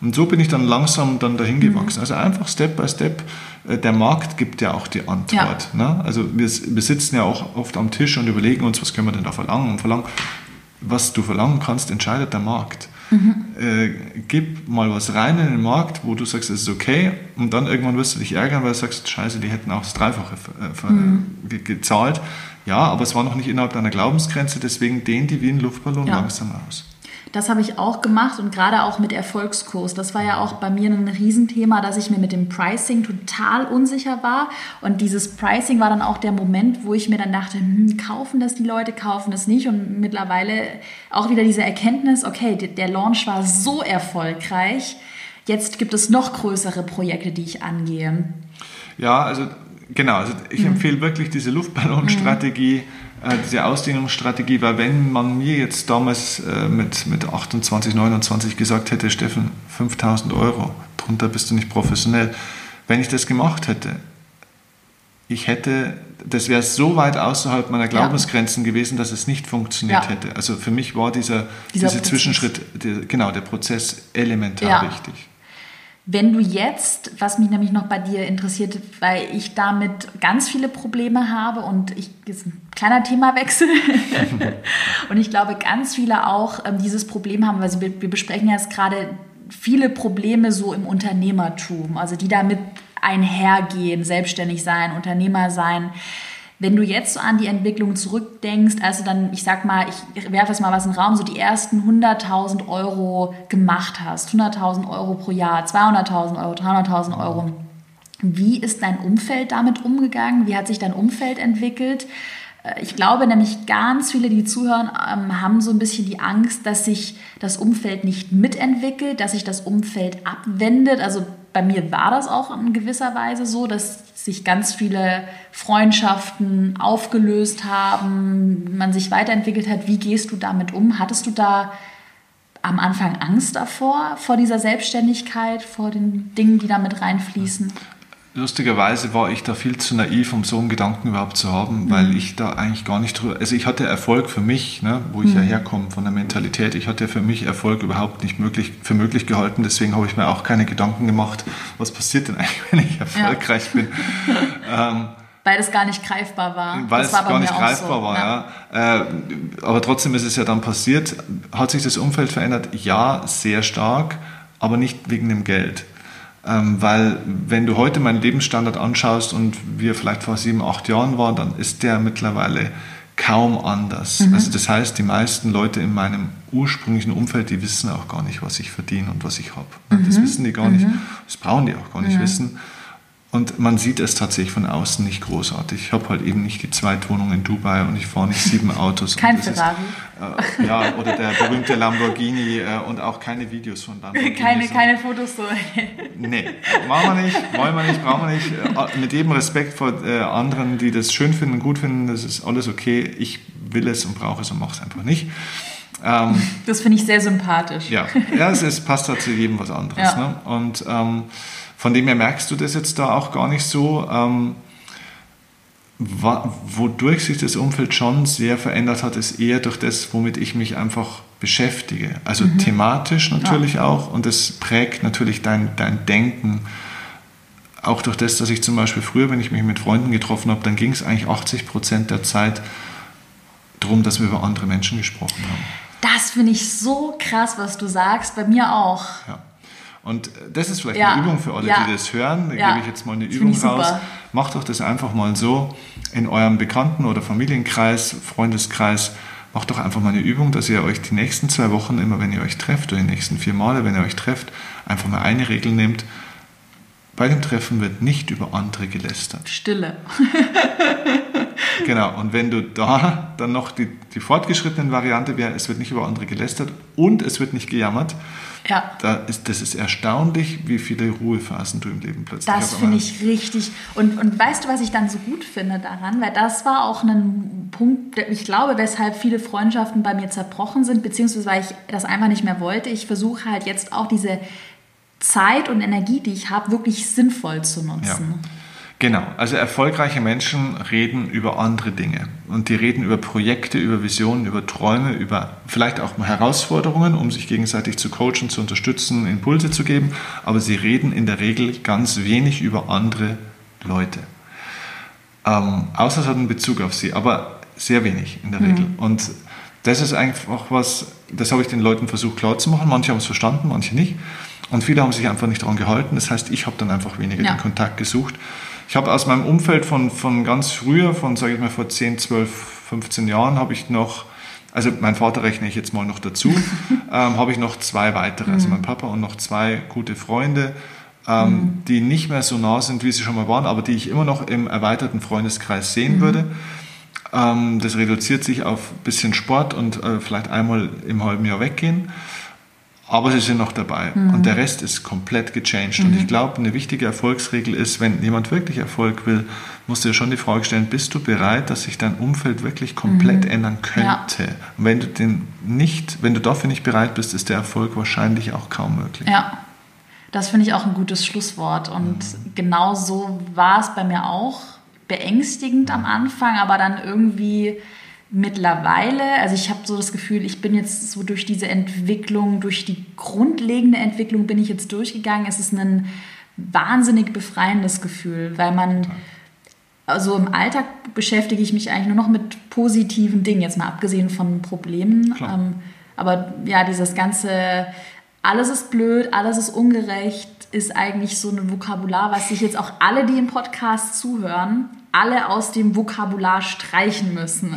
Und so bin ich dann langsam dann dahin mhm. gewachsen. Also einfach Step by Step. Äh, der Markt gibt ja auch die Antwort. Ja. Ne? Also wir, wir sitzen ja auch oft am Tisch und überlegen uns, was können wir denn da verlangen und verlangen. Was du verlangen kannst, entscheidet der Markt. Mhm. Äh, gib mal was rein in den Markt, wo du sagst, es ist okay, und dann irgendwann wirst du dich ärgern, weil du sagst, scheiße, die hätten auch das Dreifache äh, mhm. gezahlt. Ja, aber es war noch nicht innerhalb deiner Glaubensgrenze, deswegen dehnt die wie ein Luftballon ja. langsam aus. Das habe ich auch gemacht und gerade auch mit Erfolgskurs. Das war ja auch bei mir ein Riesenthema, dass ich mir mit dem Pricing total unsicher war. Und dieses Pricing war dann auch der Moment, wo ich mir dann dachte, hm, kaufen das die Leute, kaufen das nicht. Und mittlerweile auch wieder diese Erkenntnis, okay, der Launch war so erfolgreich. Jetzt gibt es noch größere Projekte, die ich angehe. Ja, also genau. Also ich mhm. empfehle wirklich diese Luftballonstrategie. Mhm diese Ausdehnungsstrategie, weil wenn man mir jetzt damals äh, mit, mit 28, 29 gesagt hätte, Steffen, 5000 Euro, drunter bist du nicht professionell, wenn ich das gemacht hätte, ich hätte, das wäre so weit außerhalb meiner Glaubensgrenzen ja. gewesen, dass es nicht funktioniert ja. hätte. Also für mich war dieser, dieser, dieser Zwischenschritt, der, genau, der Prozess elementar ja. wichtig. Wenn du jetzt, was mich nämlich noch bei dir interessiert, weil ich damit ganz viele Probleme habe und ich ist ein kleiner Themawechsel und ich glaube ganz viele auch ähm, dieses Problem haben, weil wir, wir besprechen jetzt gerade viele Probleme so im Unternehmertum, also die damit einhergehen, selbstständig sein, Unternehmer sein. Wenn du jetzt so an die Entwicklung zurückdenkst, also dann, ich sag mal, ich werfe jetzt mal was in den Raum, so die ersten 100.000 Euro gemacht hast, 100.000 Euro pro Jahr, 200.000 Euro, 300.000 Euro. Wie ist dein Umfeld damit umgegangen? Wie hat sich dein Umfeld entwickelt? Äh, ich glaube nämlich, ganz viele, die zuhören, ähm, haben so ein bisschen die Angst, dass sich das Umfeld nicht mitentwickelt, dass sich das Umfeld abwendet. Also bei mir war das auch in gewisser Weise so, dass sich ganz viele Freundschaften aufgelöst haben, man sich weiterentwickelt hat. Wie gehst du damit um? Hattest du da am Anfang Angst davor, vor dieser Selbstständigkeit, vor den Dingen, die da mit reinfließen? Lustigerweise war ich da viel zu naiv, um so einen Gedanken überhaupt zu haben, mhm. weil ich da eigentlich gar nicht drüber. Also ich hatte Erfolg für mich, ne, wo ich mhm. ja herkomme von der Mentalität. Ich hatte für mich Erfolg überhaupt nicht möglich, für möglich gehalten. Deswegen habe ich mir auch keine Gedanken gemacht, was passiert denn eigentlich, wenn ich erfolgreich ja. bin. ähm, weil es gar nicht greifbar war. Weil das es gar nicht greifbar so. war, ja. ja. Äh, aber trotzdem ist es ja dann passiert. Hat sich das Umfeld verändert? Ja, sehr stark, aber nicht wegen dem Geld. Ähm, weil wenn du heute meinen Lebensstandard anschaust und wie er vielleicht vor sieben, acht Jahren war, dann ist der mittlerweile kaum anders. Mhm. Also das heißt, die meisten Leute in meinem ursprünglichen Umfeld, die wissen auch gar nicht, was ich verdiene und was ich habe. Mhm. Das wissen die gar nicht. Mhm. Das brauchen die auch gar nicht wissen. Und man sieht es tatsächlich von außen nicht großartig. Ich habe halt eben nicht die Zweitwohnung in Dubai und ich fahre nicht sieben Autos. Kein Ferrari. Ist, äh, ja, oder der berühmte Lamborghini äh, und auch keine Videos von Lamborghini. Keine, keine Fotos so. nee, machen wir nicht, wollen wir nicht, brauchen wir nicht. Äh, mit jedem Respekt vor äh, anderen, die das schön finden, gut finden, das ist alles okay. Ich will es und brauche es und mache es einfach nicht. Ähm, das finde ich sehr sympathisch. Ja, ja es, es passt halt zu jedem was anderes. Ja. Ne? Und ähm, von dem her merkst du das jetzt da auch gar nicht so. Ähm, wodurch sich das Umfeld schon sehr verändert hat, ist eher durch das, womit ich mich einfach beschäftige. Also mhm. thematisch natürlich ja. auch und das prägt natürlich dein, dein Denken. Auch durch das, dass ich zum Beispiel früher, wenn ich mich mit Freunden getroffen habe, dann ging es eigentlich 80 Prozent der Zeit darum, dass wir über andere Menschen gesprochen haben. Das finde ich so krass, was du sagst, bei mir auch. Ja. Und das ist vielleicht ja. eine Übung für alle, ja. die das hören. Da ja. gebe ich jetzt mal eine das Übung raus. Macht doch das einfach mal so in eurem Bekannten- oder Familienkreis, Freundeskreis. Macht doch einfach mal eine Übung, dass ihr euch die nächsten zwei Wochen, immer wenn ihr euch trefft, oder die nächsten vier Male, wenn ihr euch trefft, einfach mal eine Regel nehmt. Bei dem Treffen wird nicht über andere gelästert. Stille. genau, und wenn du da dann noch die, die fortgeschrittene Variante wäre, es wird nicht über andere gelästert und es wird nicht gejammert, ja. Da ist, das ist erstaunlich, wie viele Ruhephasen du im Leben plötzlich hast. Das finde ich richtig. Und, und weißt du, was ich dann so gut finde daran? Weil das war auch ein Punkt, ich glaube, weshalb viele Freundschaften bei mir zerbrochen sind, beziehungsweise weil ich das einfach nicht mehr wollte. Ich versuche halt jetzt auch diese Zeit und Energie, die ich habe, wirklich sinnvoll zu nutzen. Ja. Genau, also erfolgreiche Menschen reden über andere Dinge und die reden über Projekte, über Visionen, über Träume, über vielleicht auch Herausforderungen, um sich gegenseitig zu coachen, zu unterstützen, Impulse zu geben, aber sie reden in der Regel ganz wenig über andere Leute. Ähm, außer es hat einen Bezug auf sie, aber sehr wenig in der mhm. Regel. Und das ist einfach was, das habe ich den Leuten versucht klarzumachen. Manche haben es verstanden, manche nicht. Und viele haben sich einfach nicht daran gehalten. Das heißt, ich habe dann einfach weniger ja. den Kontakt gesucht. Ich habe aus meinem Umfeld von, von ganz früher, von sage ich mal vor 10, 12, 15 Jahren, habe ich noch, also mein Vater rechne ich jetzt mal noch dazu, ähm, habe ich noch zwei weitere, also mhm. mein Papa und noch zwei gute Freunde, ähm, mhm. die nicht mehr so nah sind, wie sie schon mal waren, aber die ich immer noch im erweiterten Freundeskreis sehen mhm. würde. Ähm, das reduziert sich auf ein bisschen Sport und äh, vielleicht einmal im halben Jahr weggehen aber sie sind noch dabei. Mhm. Und der Rest ist komplett gechanged. Mhm. Und ich glaube, eine wichtige Erfolgsregel ist, wenn jemand wirklich Erfolg will, musst du dir schon die Frage stellen, bist du bereit, dass sich dein Umfeld wirklich komplett mhm. ändern könnte? Ja. Und wenn du den nicht, wenn du dafür nicht bereit bist, ist der Erfolg wahrscheinlich auch kaum möglich. Ja. Das finde ich auch ein gutes Schlusswort. Und mhm. genau so war es bei mir auch. Beängstigend am Anfang, aber dann irgendwie mittlerweile, also ich habe so das Gefühl, ich bin jetzt so durch diese Entwicklung, durch die grundlegende Entwicklung bin ich jetzt durchgegangen. Es ist ein wahnsinnig befreiendes Gefühl, weil man, also im Alltag beschäftige ich mich eigentlich nur noch mit positiven Dingen, jetzt mal abgesehen von Problemen. Ähm, aber ja, dieses ganze, alles ist blöd, alles ist ungerecht, ist eigentlich so ein Vokabular, was sich jetzt auch alle, die im Podcast zuhören, alle aus dem Vokabular streichen müssen.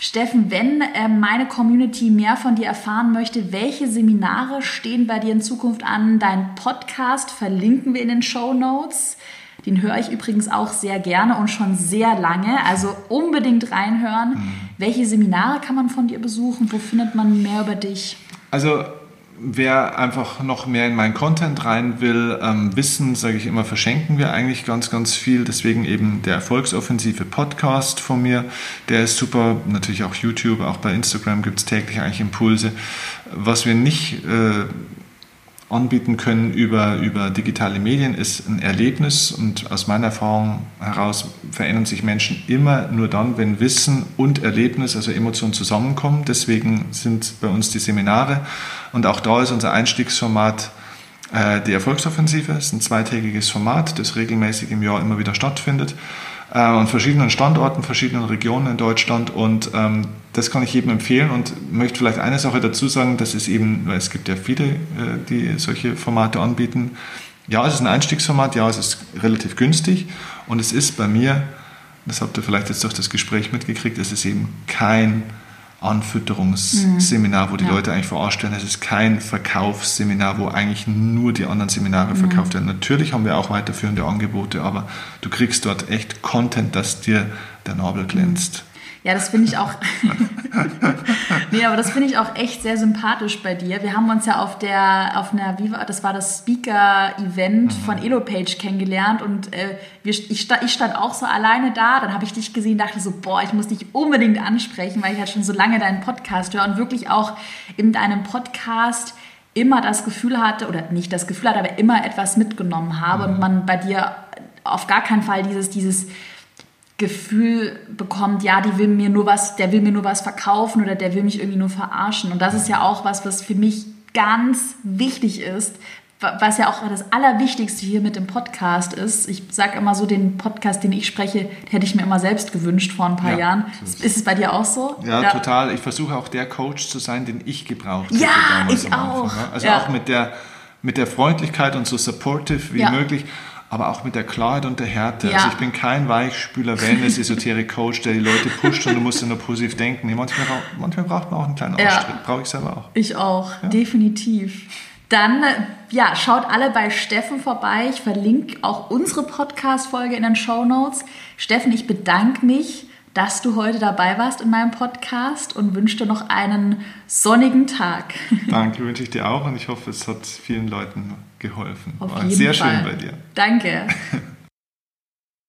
Steffen, wenn äh, meine Community mehr von dir erfahren möchte, welche Seminare stehen bei dir in Zukunft an? Dein Podcast verlinken wir in den Show Notes. Den höre ich übrigens auch sehr gerne und schon sehr lange. Also unbedingt reinhören. Mhm. Welche Seminare kann man von dir besuchen? Wo findet man mehr über dich? Also wer einfach noch mehr in meinen Content rein will, ähm, Wissen, sage ich immer, verschenken wir eigentlich ganz, ganz viel. Deswegen eben der Erfolgsoffensive Podcast von mir, der ist super. Natürlich auch YouTube, auch bei Instagram gibt es täglich eigentlich Impulse. Was wir nicht äh, anbieten können über, über digitale Medien, ist ein Erlebnis. Und aus meiner Erfahrung heraus verändern sich Menschen immer nur dann, wenn Wissen und Erlebnis, also Emotionen zusammenkommen. Deswegen sind bei uns die Seminare. Und auch da ist unser Einstiegsformat äh, die Erfolgsoffensive. Es ist ein zweitägiges Format, das regelmäßig im Jahr immer wieder stattfindet äh, an verschiedenen Standorten, verschiedenen Regionen in Deutschland. Und ähm, das kann ich jedem empfehlen. Und möchte vielleicht eine Sache dazu sagen, dass es eben, weil es gibt ja viele, äh, die solche Formate anbieten. Ja, es ist ein Einstiegsformat, ja, es ist relativ günstig. Und es ist bei mir, das habt ihr vielleicht jetzt durch das Gespräch mitgekriegt, es ist eben kein Anfütterungsseminar, wo die ja. Leute eigentlich werden. Es ist kein Verkaufsseminar, wo eigentlich nur die anderen Seminare mhm. verkauft werden. Natürlich haben wir auch weiterführende Angebote, aber du kriegst dort echt Content, dass dir der Nabel glänzt. Ja, das finde ich auch. nee, aber das finde ich auch echt sehr sympathisch bei dir. Wir haben uns ja auf der, auf einer, wie war, das war das Speaker-Event mhm. von Elopage kennengelernt und äh, wir, ich, stand, ich stand auch so alleine da. Dann habe ich dich gesehen, dachte so, boah, ich muss dich unbedingt ansprechen, weil ich halt schon so lange deinen Podcast höre und wirklich auch in deinem Podcast immer das Gefühl hatte, oder nicht das Gefühl hatte, aber immer etwas mitgenommen habe mhm. und man bei dir auf gar keinen Fall dieses, dieses Gefühl bekommt, ja, die will mir nur was, der will mir nur was verkaufen oder der will mich irgendwie nur verarschen. Und das ist ja auch was, was für mich ganz wichtig ist, was ja auch das Allerwichtigste hier mit dem Podcast ist. Ich sage immer so, den Podcast, den ich spreche, hätte ich mir immer selbst gewünscht vor ein paar ja, Jahren. Ist, ist es bei dir auch so? Ja, ja, total. Ich versuche auch der Coach zu sein, den ich gebraucht habe. Ja, ich auch. Anfang, ne? Also ja. auch mit der, mit der Freundlichkeit und so supportive wie möglich aber auch mit der Klarheit und der Härte. Ja. Also ich bin kein Weichspüler, Wellness, Esoterik-Coach, der die Leute pusht und du musst nur positiv denken. Nee, manchmal, manchmal braucht man auch einen kleinen ja. Brauche ich selber auch. Ich auch, ja. definitiv. Dann, ja, schaut alle bei Steffen vorbei. Ich verlinke auch unsere Podcast-Folge in den Show Notes. Steffen, ich bedanke mich, dass du heute dabei warst in meinem Podcast und wünsche dir noch einen sonnigen Tag. Danke, wünsche ich dir auch und ich hoffe, es hat vielen Leuten geholfen. Auf War jeden sehr Fall. schön bei dir. Danke.